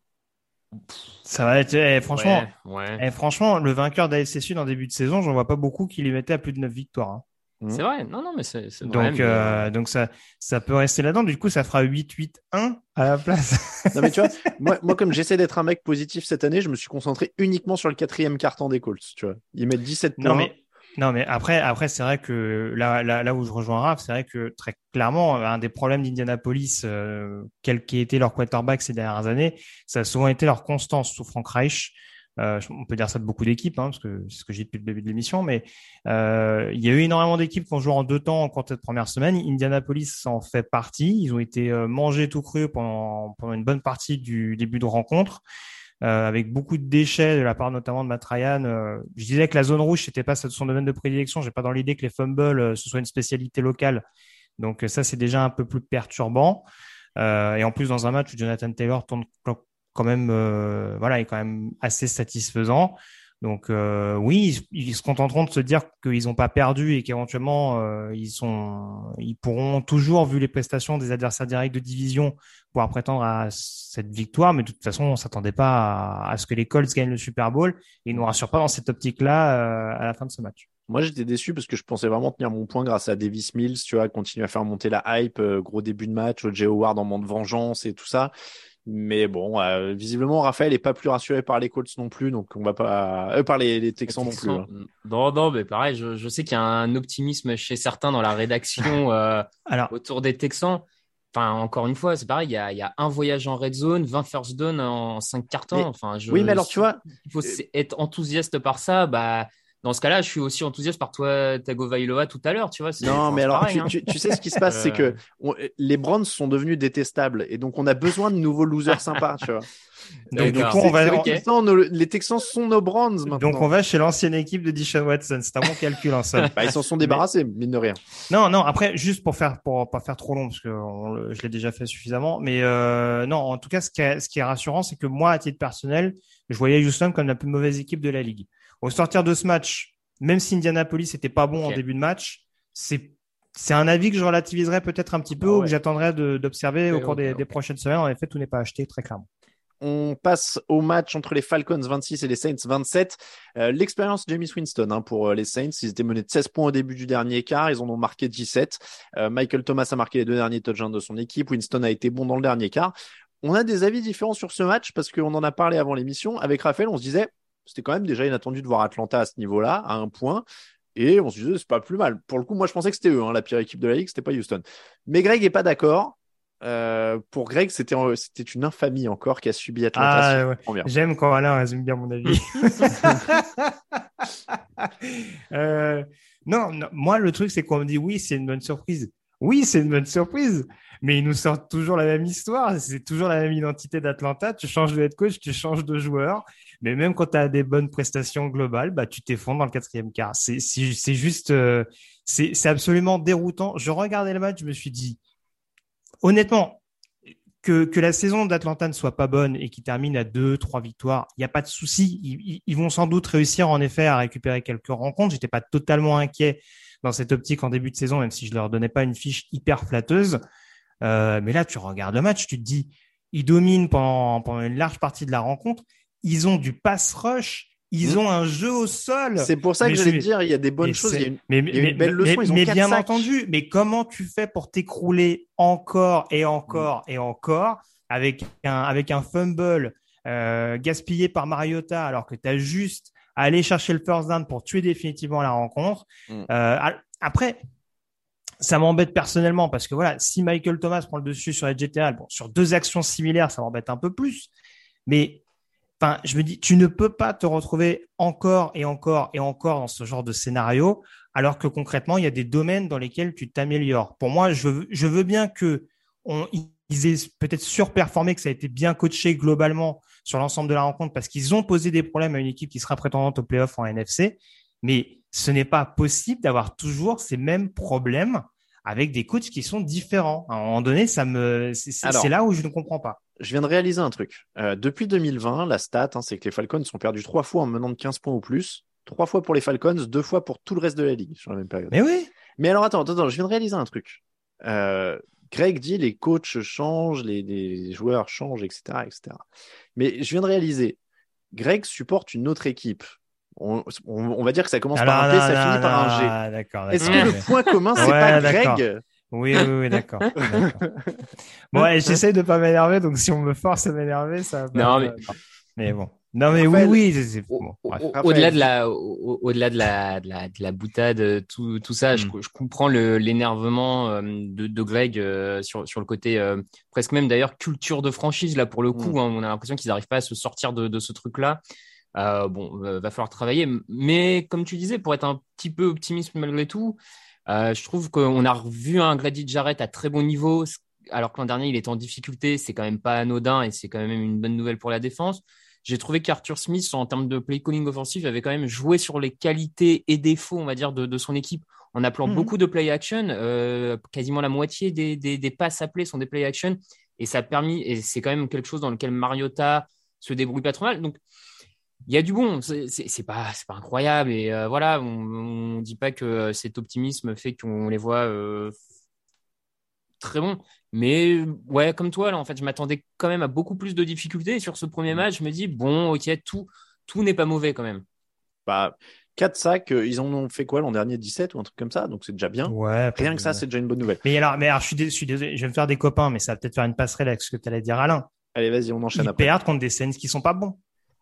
Ça va être, eh, franchement, Ouais, ouais. eh, franchement, le vainqueur d'AFC Sud en début de saison, j'en vois pas beaucoup qui les mettait à plus de 9 victoires. hein. C'est vrai, non, non, mais c'est vrai. Donc, mais, euh, euh, donc ça, ça peut rester là-dedans. Du coup, ça fera 8-8-1 à la place. Non, mais tu vois, moi, moi, comme j'essaie d'être un mec positif cette année, je me suis concentré uniquement sur le quatrième carton des Colts. Tu vois, ils mettent 17 points. Non mais non mais après après c'est vrai que là là là où je rejoins Raph, c'est vrai que très clairement un des problèmes d'Indianapolis, euh, quel qui était leur quarterback ces dernières années, ça a souvent été leur constance sous Frank Reich. Euh, on peut dire ça de beaucoup d'équipes, hein, parce que c'est ce que j'ai depuis le début de l'émission, mais euh, il y a eu énormément d'équipes qui ont joué en deux temps en compte de première semaine. Indianapolis en fait partie. Ils ont été euh, mangés tout cru pendant, pendant une bonne partie du début de rencontre euh, avec beaucoup de déchets de la part notamment de Matt Ryan. Euh, je disais que la zone rouge, c'était pas son domaine de prédilection. J'ai pas dans l'idée que les fumbles euh, ce soit une spécialité locale. Donc euh, ça, c'est déjà un peu plus perturbant. Euh, et en plus, dans un match où Jonathan Taylor tourne quand même, euh, voilà, est quand même assez satisfaisant. Donc euh, oui, ils, se contenteront de se dire qu'ils n'ont pas perdu et qu'éventuellement euh, ils sont, ils pourront toujours, vu les prestations des adversaires directs de division, pouvoir prétendre à cette victoire. Mais de toute façon, on s'attendait pas à, ce que les Colts gagnent le Super Bowl et ils nous rassurent pas dans cette optique-là euh, à la fin de ce match. Moi, j'étais déçu parce que je pensais vraiment tenir mon point grâce à Davis Mills, tu vois, continuer à faire monter la hype, gros début de match, J. Howard en mode vengeance et tout ça. Mais bon, euh, visiblement, Raphaël est pas plus rassuré par les Colts non plus, donc on va pas euh, par les, les Texans non plus. Hein. Non, non, mais pareil, je, je sais qu'il y a un optimisme chez certains dans la rédaction euh, Alors... autour des Texans. Enfin, encore une fois, c'est pareil, il y, a, il y, a, un voyage en red zone, 20 first down en 5 cartons. Enfin, je, oui, mais alors tu vois, il faut être enthousiaste par ça. Bah, dans ce cas-là, je suis aussi enthousiaste par toi, Tagovailoa, tout à l'heure, tu vois. Non, mais alors, pareil, tu, hein. tu, tu, sais ce qui se passe, c'est que on, les Browns sont devenus détestables et donc on a besoin de nouveaux losers sympas, tu vois. Donc, du coup, on va. Les Texans, nos, les Texans sont nos Browns maintenant. Donc, on va chez l'ancienne équipe de Dishon Watson. C'est un bon calcul en somme. bah, ils s'en sont débarrassés, mais... mine de rien. Non, non. Après, juste pour faire, pour pas faire trop long, parce que on, je l'ai déjà fait suffisamment. Mais euh, non, en tout cas, ce qui est, ce qui est rassurant, c'est que moi, à titre personnel, je voyais Houston comme la plus mauvaise équipe de la ligue. Au sortir de ce match, même si Indianapolis n'était pas bon okay. en début de match, c'est c'est un avis que je relativiserais peut-être un petit peu oh, ou que j'attendrai d'observer au cours okay, des, okay. des, prochaines semaines. En effet, tout n'est pas acheté très clairement. On passe au match entre les Falcons 26 et les Saints 27. Euh, L'expérience James Winston hein, pour euh, les Saints. Ils étaient menés de 16 points au début du dernier quart. Ils en ont marqué 17. Euh, Michael Thomas a marqué les deux derniers touchdowns de son équipe. Winston a été bon dans le dernier quart. On a des avis différents sur ce match parce qu'on en a parlé avant l'émission. Avec Raphaël, on se disait c'était quand même déjà inattendu de voir Atlanta à ce niveau-là, à un point. Et on se disait, c'est pas plus mal. Pour le coup, moi, je pensais que c'était eux, hein, la pire équipe de la ligue, c'était pas Houston. Mais Greg est pas d'accord. Euh, pour Greg, c'était c'était une infamie encore qui a subi Atlanta. Ah, ouais. J'aime quand Alain résume bien mon avis. euh, non, non, moi le truc c'est qu'on me dit oui, c'est une bonne surprise. Oui, c'est une bonne surprise, mais ils nous sortent toujours la même histoire. C'est toujours la même identité d'Atlanta. Tu changes de head coach, tu changes de joueur. Mais même quand tu as des bonnes prestations globales, bah, tu t'effondres dans le quatrième quart. C'est juste, euh, c'est absolument déroutant. Je regardais le match, je me suis dit, honnêtement, que, que la saison d'Atlanta ne soit pas bonne et qu'il termine à deux, trois victoires, il n'y a pas de souci. Ils, ils, vont sans doute réussir en effet à récupérer quelques rencontres. J'étais pas totalement inquiet dans cette optique en début de saison, même si je leur donnais pas une fiche hyper flatteuse. Euh, mais là, tu regardes le match, tu te dis, ils dominent pendant, pendant une large partie de la rencontre ils ont du pass rush, ils mmh. ont un jeu au sol. C'est pour ça que j'allais dire, il y a des bonnes choses, il y a une, mais, il y a une belle leçon. Mais, ils ont mais bien sacs. entendu, mais comment tu fais pour t'écrouler encore et encore mmh. et encore avec un, avec un fumble euh, gaspillé par Mariota alors que tu as juste à aller chercher le first down pour tuer définitivement la rencontre. Mmh. Euh, après, ça m'embête personnellement parce que voilà, si Michael Thomas prend le dessus sur GTA, bon, sur deux actions similaires, ça m'embête un peu plus. Mais Enfin, je me dis, tu ne peux pas te retrouver encore et encore et encore dans ce genre de scénario, alors que concrètement, il y a des domaines dans lesquels tu t'améliores. Pour moi, je veux, je veux bien que on, ils aient peut-être surperformé, que ça a été bien coaché globalement sur l'ensemble de la rencontre, parce qu'ils ont posé des problèmes à une équipe qui sera prétendante au playoff en NFC. Mais ce n'est pas possible d'avoir toujours ces mêmes problèmes avec des coachs qui sont différents. À un moment donné, ça me, c'est là où je ne comprends pas je viens de réaliser un truc. Euh, depuis 2020, la stat, hein, c'est que les Falcons sont perdus trois fois en menant de 15 points ou plus. Trois fois pour les Falcons, deux fois pour tout le reste de la ligue sur la même période. Mais oui. Mais alors attends, attends, je viens de réaliser un truc. Euh, Greg dit les coachs changent, les, les, joueurs changent, etc., etc. Mais je viens de réaliser, Greg supporte une autre équipe. On, on, on va dire que ça commence par un P, ça finit par un G. Est-ce que le point commun, c'est ouais, pas Greg? Oui, oui, oui, d'accord. bon, ouais, j'essaye de pas m'énerver, donc si on me force à m'énerver, ça. Non, mais... mais bon. Non, mais Raphaël, oui, oui. Bon, au-delà de la, au-delà de la, de la, de la boutade, tout, tout ça, mm. je, je, comprends l'énervement euh, de, de Greg euh, sur, sur le côté euh, presque même d'ailleurs culture de franchise là pour le coup. Mm. Hein, on a l'impression qu'ils n'arrivent pas à se sortir de, de ce truc-là. Euh, bon, va falloir travailler, mais comme tu disais, pour être un petit peu optimiste malgré tout, euh, je trouve qu'on a revu un Grady Jarrett à très bon niveau, alors que l'an dernier il était en difficulté. C'est quand même pas anodin et c'est quand même une bonne nouvelle pour la défense. J'ai trouvé qu'Arthur Smith, en termes de play calling offensif, avait quand même joué sur les qualités et défauts, on va dire, de, de son équipe en appelant mmh. beaucoup de play action. Euh, quasiment la moitié des, des, des passes appelées sont des play action. Et ça a permis, et c'est quand même quelque chose dans lequel Mariota se débrouille pas trop mal. Donc, il y a du bon. C'est pas, c'est pas incroyable. Et euh, voilà, on, on dit pas que cet optimisme fait qu'on les voit euh, très bons. Mais ouais, comme toi, là, en fait, je m'attendais quand même à beaucoup plus de difficultés. Et sur ce premier match, je me dis, bon, ok, tout, tout n'est pas mauvais quand même. Bah, 4 sacs, euh, ils en ont fait quoi l'an dernier 17 ou un truc comme ça, donc c'est déjà bien. Ouais. Rien que ça, c'est déjà une bonne nouvelle. Mais alors, mais alors, je suis, dés- je suis désolé, je vais me faire des copains, mais ça va peut-être faire une passerelle avec ce que tu allais dire, Alain. Allez, vas-y, on enchaîne Ils après. perdent contre des Saints qui sont pas bons.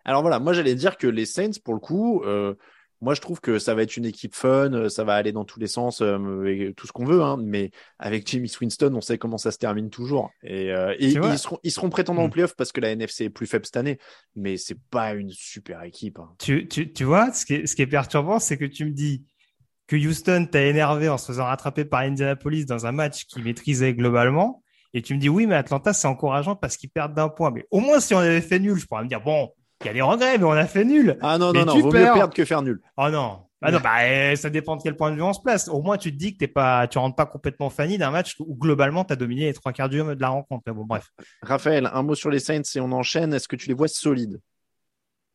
Alors voilà, moi j'allais dire que les Saints, pour le coup, euh, moi je trouve que ça va être une équipe fun, euh, ça va aller dans tous les sens, euh, tout ce qu'on veut, hein, mais avec Jimmy Winston, on sait comment ça se termine toujours. Et, euh, ils, seront, ils seront prétendants Mm. au playoff parce que la NFC est plus faible cette année, mais c'est pas une super équipe. hein. Tu, tu, tu vois, ce qui est, ce qui est perturbant, c'est que tu me dis que Houston t'a énervé en se faisant rattraper par Indianapolis dans un match qu'ils maîtrisaient globalement. Et tu me dis, oui, mais Atlanta, c'est encourageant parce qu'ils perdent d'un point. Mais au moins, si on avait fait nul, je pourrais me dire, bon, il y a des regrets, mais on a fait nul. Ah non, Mais non, non, tu vaut perds. mieux perdre que faire nul. Oh non. Ah non, bah, eh, ça dépend de quel point de vue on se place. Au moins, tu te dis que t'es pas, tu rentres pas complètement fanny d'un match où globalement, t'as dominé les trois quarts du de la rencontre. Mais bon, bref. Raphaël, un mot sur les Saints et on enchaîne. Est-ce que tu les vois solides?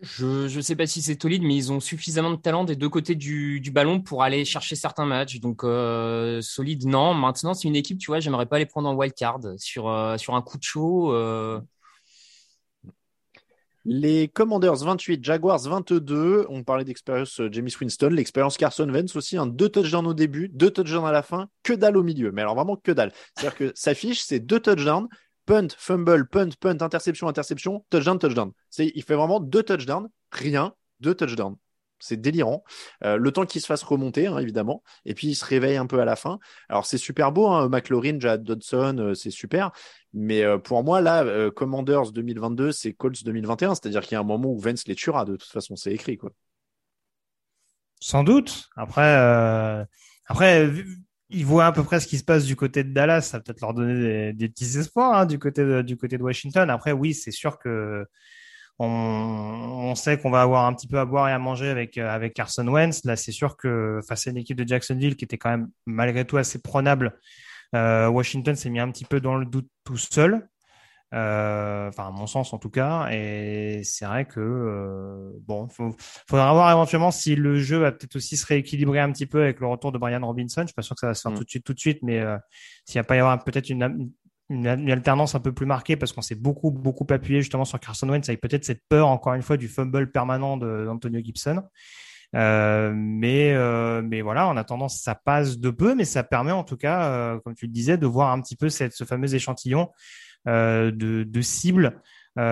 Je je sais pas si c'est solide, mais ils ont suffisamment de talent des deux côtés du, du ballon pour aller chercher certains matchs. Donc euh, solide, non. Maintenant, c'est une équipe, tu vois, j'aimerais pas les prendre en wild card sur euh, sur un coup de chaud. euh, Les Commanders 28, Jaguars 22. On parlait d'expérience euh, James Winston, l'expérience Carson Wentz aussi. Un deux touchdowns au début, deux touchdowns à la fin, que dalle au milieu. Mais alors vraiment que dalle. C'est-à-dire que sa fiche, c'est deux touchdowns, punt, fumble, punt, punt, interception, interception, touchdown, touchdown. Il fait vraiment deux touchdowns, rien, deux touchdowns. C'est délirant. Euh, le temps qu'il se fasse remonter, hein, évidemment. Et puis il se réveille un peu à la fin. Alors c'est super beau, hein, McLaurin, Jad Dodson, euh, c'est super. Mais euh, pour moi, là, Commanders 2022, c'est Colts 2021. C'est-à-dire qu'il y a un moment où Vance les tuera. De toute façon, c'est écrit. quoi. Sans doute. Après, après, ils voient à peu près ce qui se passe du côté de Dallas. Ça peut-être leur donner des, petits espoirs hein, du côté du côté de Washington. Après, oui, c'est sûr que on, on sait qu'on va avoir un petit peu à boire et à manger avec euh, avec Carson Wentz. Là, c'est sûr que face à une équipe de Jacksonville qui était quand même malgré tout assez prenable, euh, Washington s'est mis un petit peu dans le doute tout seul. Euh, enfin, à mon sens en tout cas. Et c'est vrai que euh, bon, faut, faudra voir éventuellement si le jeu va peut-être aussi se rééquilibrer un petit peu avec le retour de Brian Robinson. Je suis pas sûr que ça va se faire Mm. tout de suite, tout de suite, mais euh, s'il va pas y avoir peut-être une, une, alternance un peu plus marquée parce qu'on s'est beaucoup, beaucoup appuyé justement sur Carson Wentz avec peut-être cette peur encore une fois du fumble permanent d'Antonio Gibson. Euh, mais euh, mais voilà, en attendant, ça passe de peu, mais ça permet en tout cas, euh, comme tu le disais, de voir un petit peu ce fameux échantillon de, cibles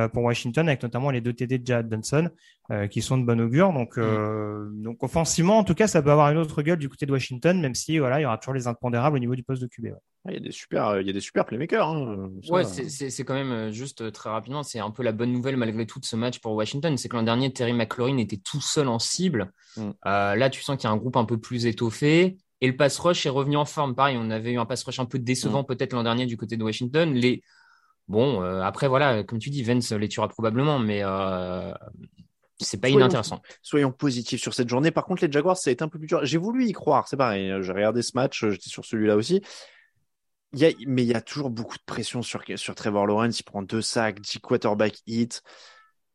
pour Washington, avec notamment les deux TD de Jared Benson euh, qui sont de bon augure. Donc, euh, donc offensivement, en tout cas, ça peut avoir une autre gueule du côté de Washington, même si voilà, il y aura toujours les impondérables au niveau du poste de QB. ouais. Ah, Il y a des super, euh, il y a des super playmakers. hein. Ouais, euh, c'est- c'est c'est quand même euh, juste euh, très rapidement, c'est un peu la bonne nouvelle malgré tout de ce match pour Washington, c'est que l'an dernier, Terry McLaurin était tout seul en cible. Mm. Euh, là, tu sens qu'il y a un groupe un peu plus étoffé. Et le pass rush est revenu en forme. Pareil, on avait eu un pass rush un peu décevant peut-être l'an dernier du côté de Washington. Les... Bon, euh, après, voilà, comme tu dis, Vance les tuera probablement, mais euh, c'est pas Soyons- inintéressant. Soyons positifs sur cette journée. Par contre, les Jaguars, ça a été un peu plus dur. J'ai voulu y croire, c'est pareil. euh, J'ai regardé ce match, euh, j'étais sur celui-là aussi. Il y a, mais il y a toujours beaucoup de pression sur, sur Trevor Lawrence. Il prend deux sacs, 10 quarterback hits.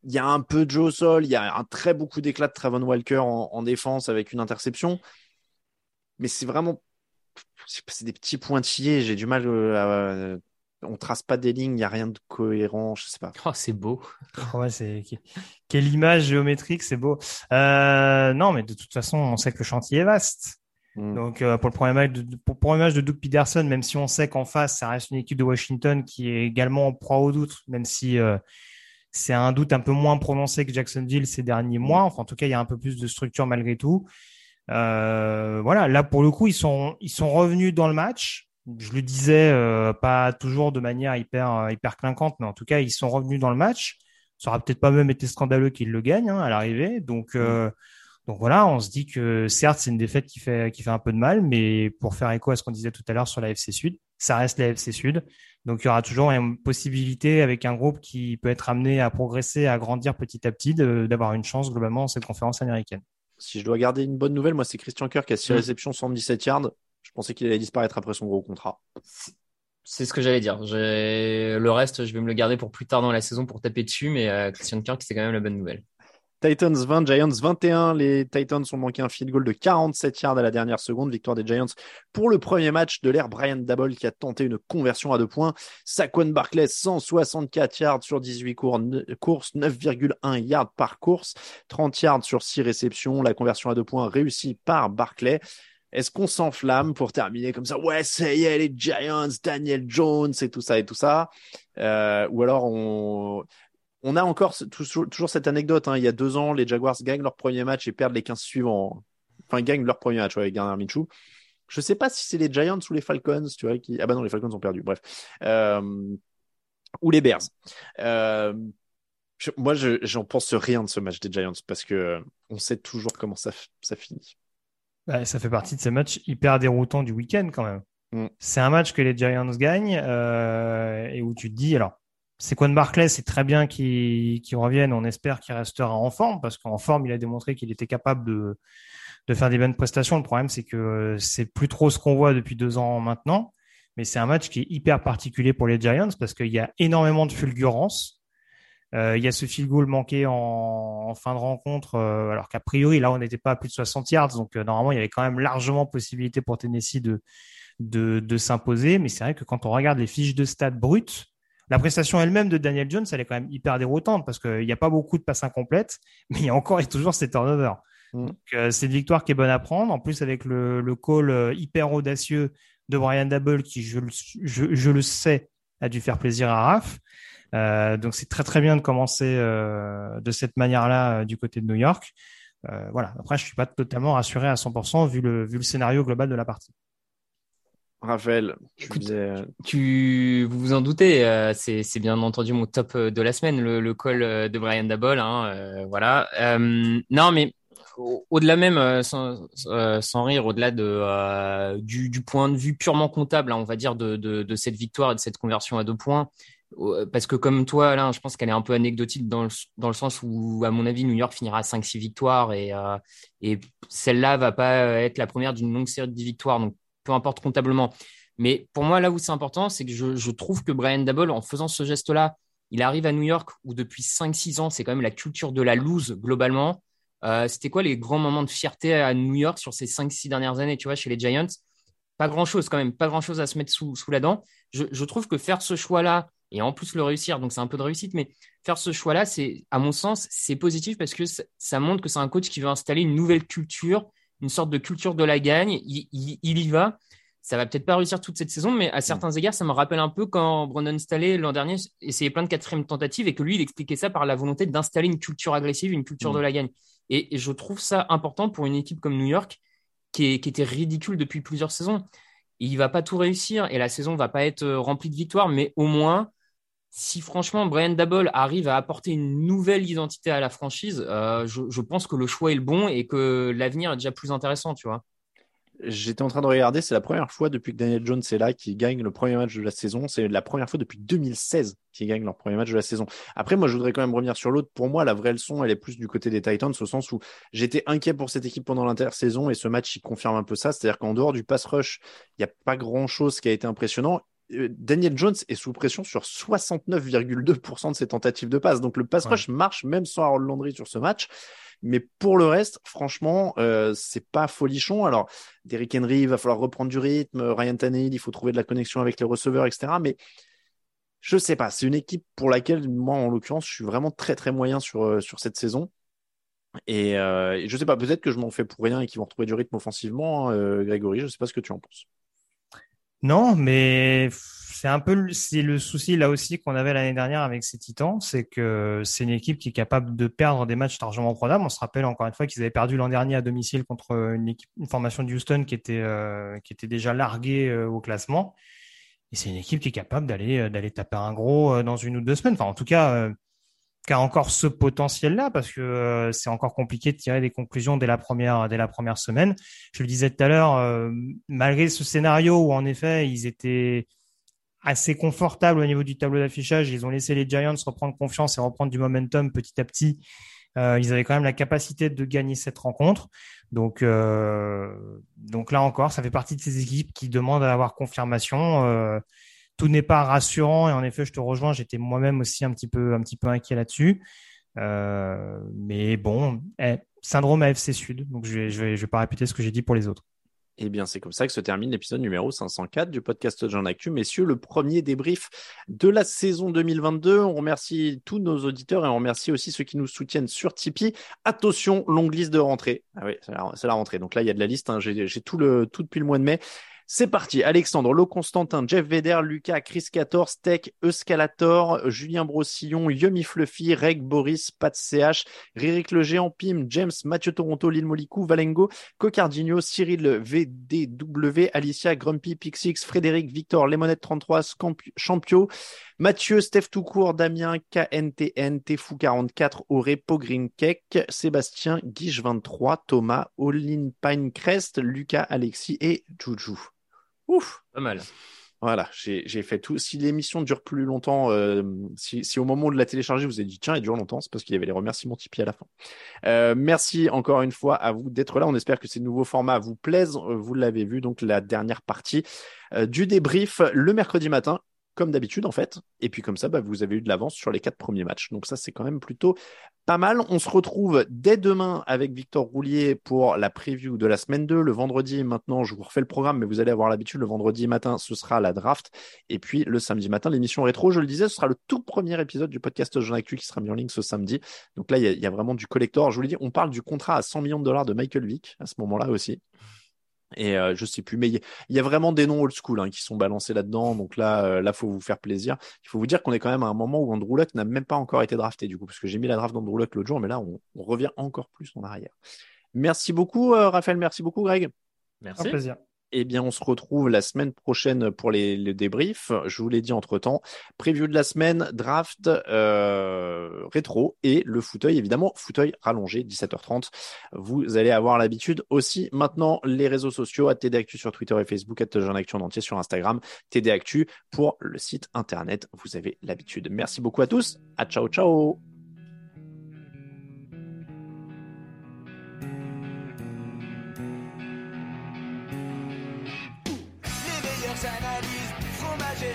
Il y a un peu de au sol. Il y a un très beaucoup d'éclat de Travon Walker en, en défense avec une interception. Mais c'est vraiment. C'est des petits pointillés. J'ai du mal à. On trace pas des lignes, il n'y a rien de cohérent. Je sais pas. Oh, c'est beau. Oh, ouais, c'est quelle image géométrique, c'est beau. Euh, non, mais de toute façon, on sait que le chantier est vaste. Mm. Donc euh, pour le premier match de, pour, match de Doug Peterson, même si on sait qu'en face, ça reste une équipe de Washington qui est également en proie au doute, même si euh, c'est un doute un peu moins prononcé que Jacksonville ces derniers mois. Enfin, en tout cas, il y a un peu plus de structure malgré tout. Euh, voilà, là pour le coup, ils sont ils sont revenus dans le match. Je le disais, euh, pas toujours de manière hyper euh, hyper clinquante, mais en tout cas, ils sont revenus dans le match. Ça aura peut-être pas même été scandaleux qu'ils le gagnent hein, à l'arrivée. Donc euh, donc voilà, on se dit que certes, c'est une défaite qui fait, qui fait un peu de mal, mais pour faire écho à ce qu'on disait tout à l'heure sur la FC Sud, ça reste la FC Sud. Donc il y aura toujours une possibilité avec un groupe qui peut être amené à progresser, à grandir petit à petit, d'avoir une chance globalement dans cette conférence américaine. Si je dois garder une bonne nouvelle, moi, c'est Christian Kirk qui a 6 Mm. réceptions, 117 yards. Je pensais qu'il allait disparaître après son gros contrat. C'est ce que j'allais dire. Le reste, je vais me le garder pour plus tard dans la saison pour taper dessus, mais euh, Christian Kirk, c'est quand même la bonne nouvelle. Titans 20, Giants 21. Les Titans ont manqué un field goal de 47 yards à la dernière seconde. Victoire des Giants pour le premier match de l'ère Brian Dabble qui a tenté une conversion à deux points. Saquon Barclay 164 yards sur 18 courses, 9,1 yards par course, 30 yards sur 6 réceptions. La conversion à deux points réussie par Barclay. Est-ce qu'on s'enflamme pour terminer comme ça? Ouais, c'est y les Giants, Daniel Jones et tout ça et tout ça. Euh, ou alors on a encore toujours, cette anecdote. Hein. Il y a deux ans, les Jaguars gagnent leur premier match et perdent les 15 suivants. Enfin, gagnent leur premier match avec Garner Minshew. Je sais pas si c'est les Giants ou les Falcons, tu vois, qui... Ah bah non, les Falcons ont perdu, bref. Euh... Ou les Bears. Euh... Moi, j'en pense rien de ce match des Giants parce que on sait toujours comment ça, ça finit. Bah, ça fait partie de ces matchs hyper déroutants du week-end quand même. Mm. C'est un match que les Giants gagnent euh, et où tu te dis, alors, c'est Quan Barclay, c'est très bien qu'il revienne. On espère qu'il restera en forme parce qu'en forme, il a démontré qu'il était capable de, de faire des bonnes prestations. Le problème, c'est que c'est plus trop ce qu'on voit depuis deux ans maintenant. Mais c'est un match qui est hyper particulier pour les Giants parce qu'il y a énormément de fulgurance. Euh, il y a ce field goal manqué en, en fin de rencontre, euh, alors qu'a priori, là, on n'était pas à plus de 60 yards. Donc, euh, normalement, il y avait quand même largement possibilité pour Tennessee de, de, de s'imposer. Mais c'est vrai que quand on regarde les fiches de stade brutes, la prestation elle-même de Daniel Jones, elle est quand même hyper déroutante parce qu'il n'y a pas beaucoup de passes incomplètes, mais il y a encore et toujours ces turnovers. Mm. Donc, euh, c'est une victoire qui est bonne à prendre. En plus, avec le, le call hyper audacieux de Brian Dabble, qui, je, le- je, je le sais, a dû faire plaisir à Raph. Euh, donc, c'est très très bien de commencer euh, de cette manière-là euh, du côté de New York. Euh, voilà. Après, je suis pas totalement rassuré à 100% vu le, vu le scénario global de la partie. Raphaël, tu Écoute, Tu vous vous en doutez, euh, c'est bien entendu mon top de la semaine, le, le call de Brian Dabble, hein, euh, voilà. Euh, non, mais au- au-delà même, sans, sans rire, au-delà de euh, du, du point de vue purement comptable, hein, on va dire de, de, de cette victoire et de cette conversion à deux points, euh, parce que comme toi, Alain, je pense qu'elle est un peu anecdotique dans le, dans le sens où, à mon avis, New York finira à 5-6 victoires et, euh, et celle-là va pas être la première d'une longue série de 10 victoires, donc peu importe comptablement. Mais pour moi, là où c'est important, c'est que je, trouve que Brian Dabble, en faisant ce geste-là, il arrive à New York où depuis 5-6 ans, c'est quand même la culture de la lose globalement. Euh, C'était quoi les grands moments de fierté à New York sur ces 5-6 dernières années, tu vois, chez les Giants? Pas grand-chose quand même, pas grand-chose à se mettre sous, sous la dent. Je trouve que faire ce choix-là, et en plus le réussir, donc c'est un peu de réussite, mais faire ce choix-là, c'est, à mon sens, c'est positif parce que ça, montre que c'est un coach qui veut installer une nouvelle culture, une sorte de culture de la gagne. Il, il, il y va. Ça va peut-être pas réussir toute cette saison, mais à certains égards, ça me rappelle un peu quand Brandon Staley, l'an dernier, essayait plein de quatrième tentatives et que lui, il expliquait ça par la volonté d'installer une culture agressive, une culture de la gagne. Et, et je trouve ça important pour une équipe comme New York qui, est- qui était ridicule depuis plusieurs saisons. Il va pas tout réussir et la saison va pas être euh, remplie de victoires, mais au moins, si franchement Brian Dabble arrive à apporter une nouvelle identité à la franchise, euh, je, pense que le choix est le bon et que l'avenir est déjà plus intéressant, tu vois. J'étais en train de regarder, c'est la première fois depuis que Daniel Jones est là qu'il gagne le premier match de la saison. C'est la première fois depuis 2016 qu'ils gagnent leur premier match de la saison. Après, moi, je voudrais quand même revenir sur l'autre. Pour moi, la vraie leçon, elle est plus du côté des Titans, au sens où j'étais inquiet pour cette équipe pendant l'intersaison et ce match, il confirme un peu ça. C'est-à-dire qu'en dehors du pass rush, il n'y a pas grand-chose qui a été impressionnant. Euh, Daniel Jones est sous pression sur 69,2% de ses tentatives de passe. Donc le pass Ouais. rush marche même sans Harold Landry sur ce match. Mais pour le reste, franchement, euh, c'est pas folichon. Alors, Derrick Henry, il va falloir reprendre du rythme. Ryan Tannehill, il faut trouver de la connexion avec les receveurs, etc. Mais je sais pas. C'est une équipe pour laquelle, moi, en l'occurrence, je suis vraiment très, très moyen sur, euh, sur cette saison. Et, euh, et je sais pas, peut-être que je m'en fais pour rien et qu'ils vont retrouver du rythme offensivement, hein, euh, Grégory. Je sais pas ce que tu en penses. Non, mais c'est un peu c'est le souci là aussi qu'on avait l'année dernière avec ces Titans, c'est que c'est une équipe qui est capable de perdre des matchs largement prenables. On se rappelle encore une fois qu'ils avaient perdu l'an dernier à domicile contre une formation de Houston qui était euh, qui était déjà larguée euh, au classement. Et c'est une équipe qui est capable d'aller euh, d'aller taper un gros dans une ou deux semaines. Enfin, en tout cas, qui a encore ce potentiel-là parce que euh, c'est encore compliqué de tirer des conclusions dès la première dès la première semaine. Je le disais tout à l'heure, euh, malgré ce scénario où en effet ils étaient assez confortables au niveau du tableau d'affichage, ils ont laissé les Giants reprendre confiance et reprendre du momentum petit à petit. Euh, ils avaient quand même la capacité de gagner cette rencontre. Donc, donc là encore, ça fait partie de ces équipes qui demandent à avoir confirmation. Tout n'est pas rassurant et en effet, je te rejoins. J'étais moi-même aussi un petit peu, un petit peu inquiet là-dessus. Euh, mais bon, eh, syndrome AFC Sud. Donc, je vais, je vais, je vais pas répéter ce que j'ai dit pour les autres. Eh bien, c'est comme ça que se termine l'épisode numéro 504 du podcast Jean Actu. Messieurs, le premier débrief de la saison 2022. On remercie tous nos auditeurs et on remercie aussi ceux qui nous soutiennent sur Tipeee. Attention, longue liste de rentrée. Ah oui, c'est la, la, rentrée. Donc là, il y a de la liste. Hein. J'ai tout, le, tout depuis le mois de mai. C'est parti. Alexandre, Lo Constantin, Jeff Veder, Lucas, Chris 14, Tech, Euskalator, Julien Brossillon, Yomi Fluffy, Reg, Boris, Pat CH, Ririk le Géant, Pim, James, Mathieu Toronto, Lil Molicou, Valengo, Cocardinho, Cyril VDW, Alicia, Grumpy, Pixix, Frédéric, Victor, Lemonette 33, Champio, Mathieu, Steph Toucourt, Damien, KNTN, Tefou 44, Auré, Pogreen Cake, Sébastien, Guiche 23, Thomas, Olin Pinecrest, Lucas, Alexis et Juju. Ouf. Pas mal. Voilà, j'ai fait tout. Si l'émission dure plus longtemps, euh, si, si, au moment de la télécharger, vous avez dit tiens, elle dure longtemps, c'est parce qu'il y avait les remerciements Tipeee à la fin. Euh, merci encore une fois à vous d'être là. On espère que ces nouveaux formats vous plaisent. Euh, vous l'avez vu, donc la dernière partie euh, du débrief le mercredi matin comme d'habitude en fait. Et puis comme ça, bah, vous avez eu de l'avance sur les quatre premiers matchs. Donc ça, c'est quand même plutôt pas mal. On se retrouve dès demain avec Victor Roulier pour la preview de la semaine 2. Le vendredi, maintenant, je vous refais le programme, mais vous allez avoir l'habitude, le vendredi matin, ce sera la draft. Et puis le samedi matin, l'émission rétro, je le disais, ce sera le tout premier épisode du podcast Jean Actu qui sera mis en ligne ce samedi. Donc là, il y, a vraiment du collector. Je vous l'ai dit, on parle du contrat à 100 millions de dollars de Michael Vick à ce moment-là aussi. Et euh, je sais plus, mais il y, a vraiment des noms old school hein, qui sont balancés là-dedans. Donc là, euh, là, faut vous faire plaisir. Il faut vous dire qu'on est quand même à un moment où Andrew Luck n'a même pas encore été drafté du coup, parce que j'ai mis la draft d'Andrew Luck l'autre jour, mais là, on, on, revient encore plus en arrière. Merci beaucoup, euh, Raphaël. Merci beaucoup, Greg. Merci. Un plaisir. Eh bien, on se retrouve la semaine prochaine pour les, débriefs. Je vous l'ai dit entre temps. Preview de la semaine, draft, euh, rétro et le fauteuil, évidemment, fauteuil rallongé, 17h30. Vous allez avoir l'habitude aussi. Maintenant, les réseaux sociaux, à TD Actu sur Twitter et Facebook, à Jean Actu en entier sur Instagram, TD Actu pour le site internet. Vous avez l'habitude. Merci beaucoup à tous. À ciao, ciao.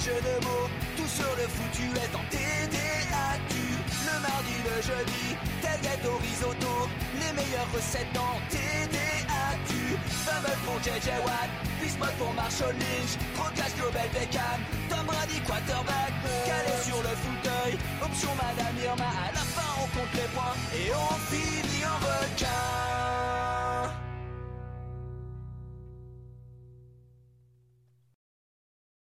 Jeux de mots, tout sur le foutu est en TDAQ. Le mardi, le jeudi, tel gâteau risotto, les meilleures recettes en TDAQ. Fumble pour JJ Watt, Bismuth pour Marshall Lynch, Procast Global Beckham, Tom Brady quarterback, calé sur le fauteuil, option Madame Irma, à la fin on compte les points et on finit en requin.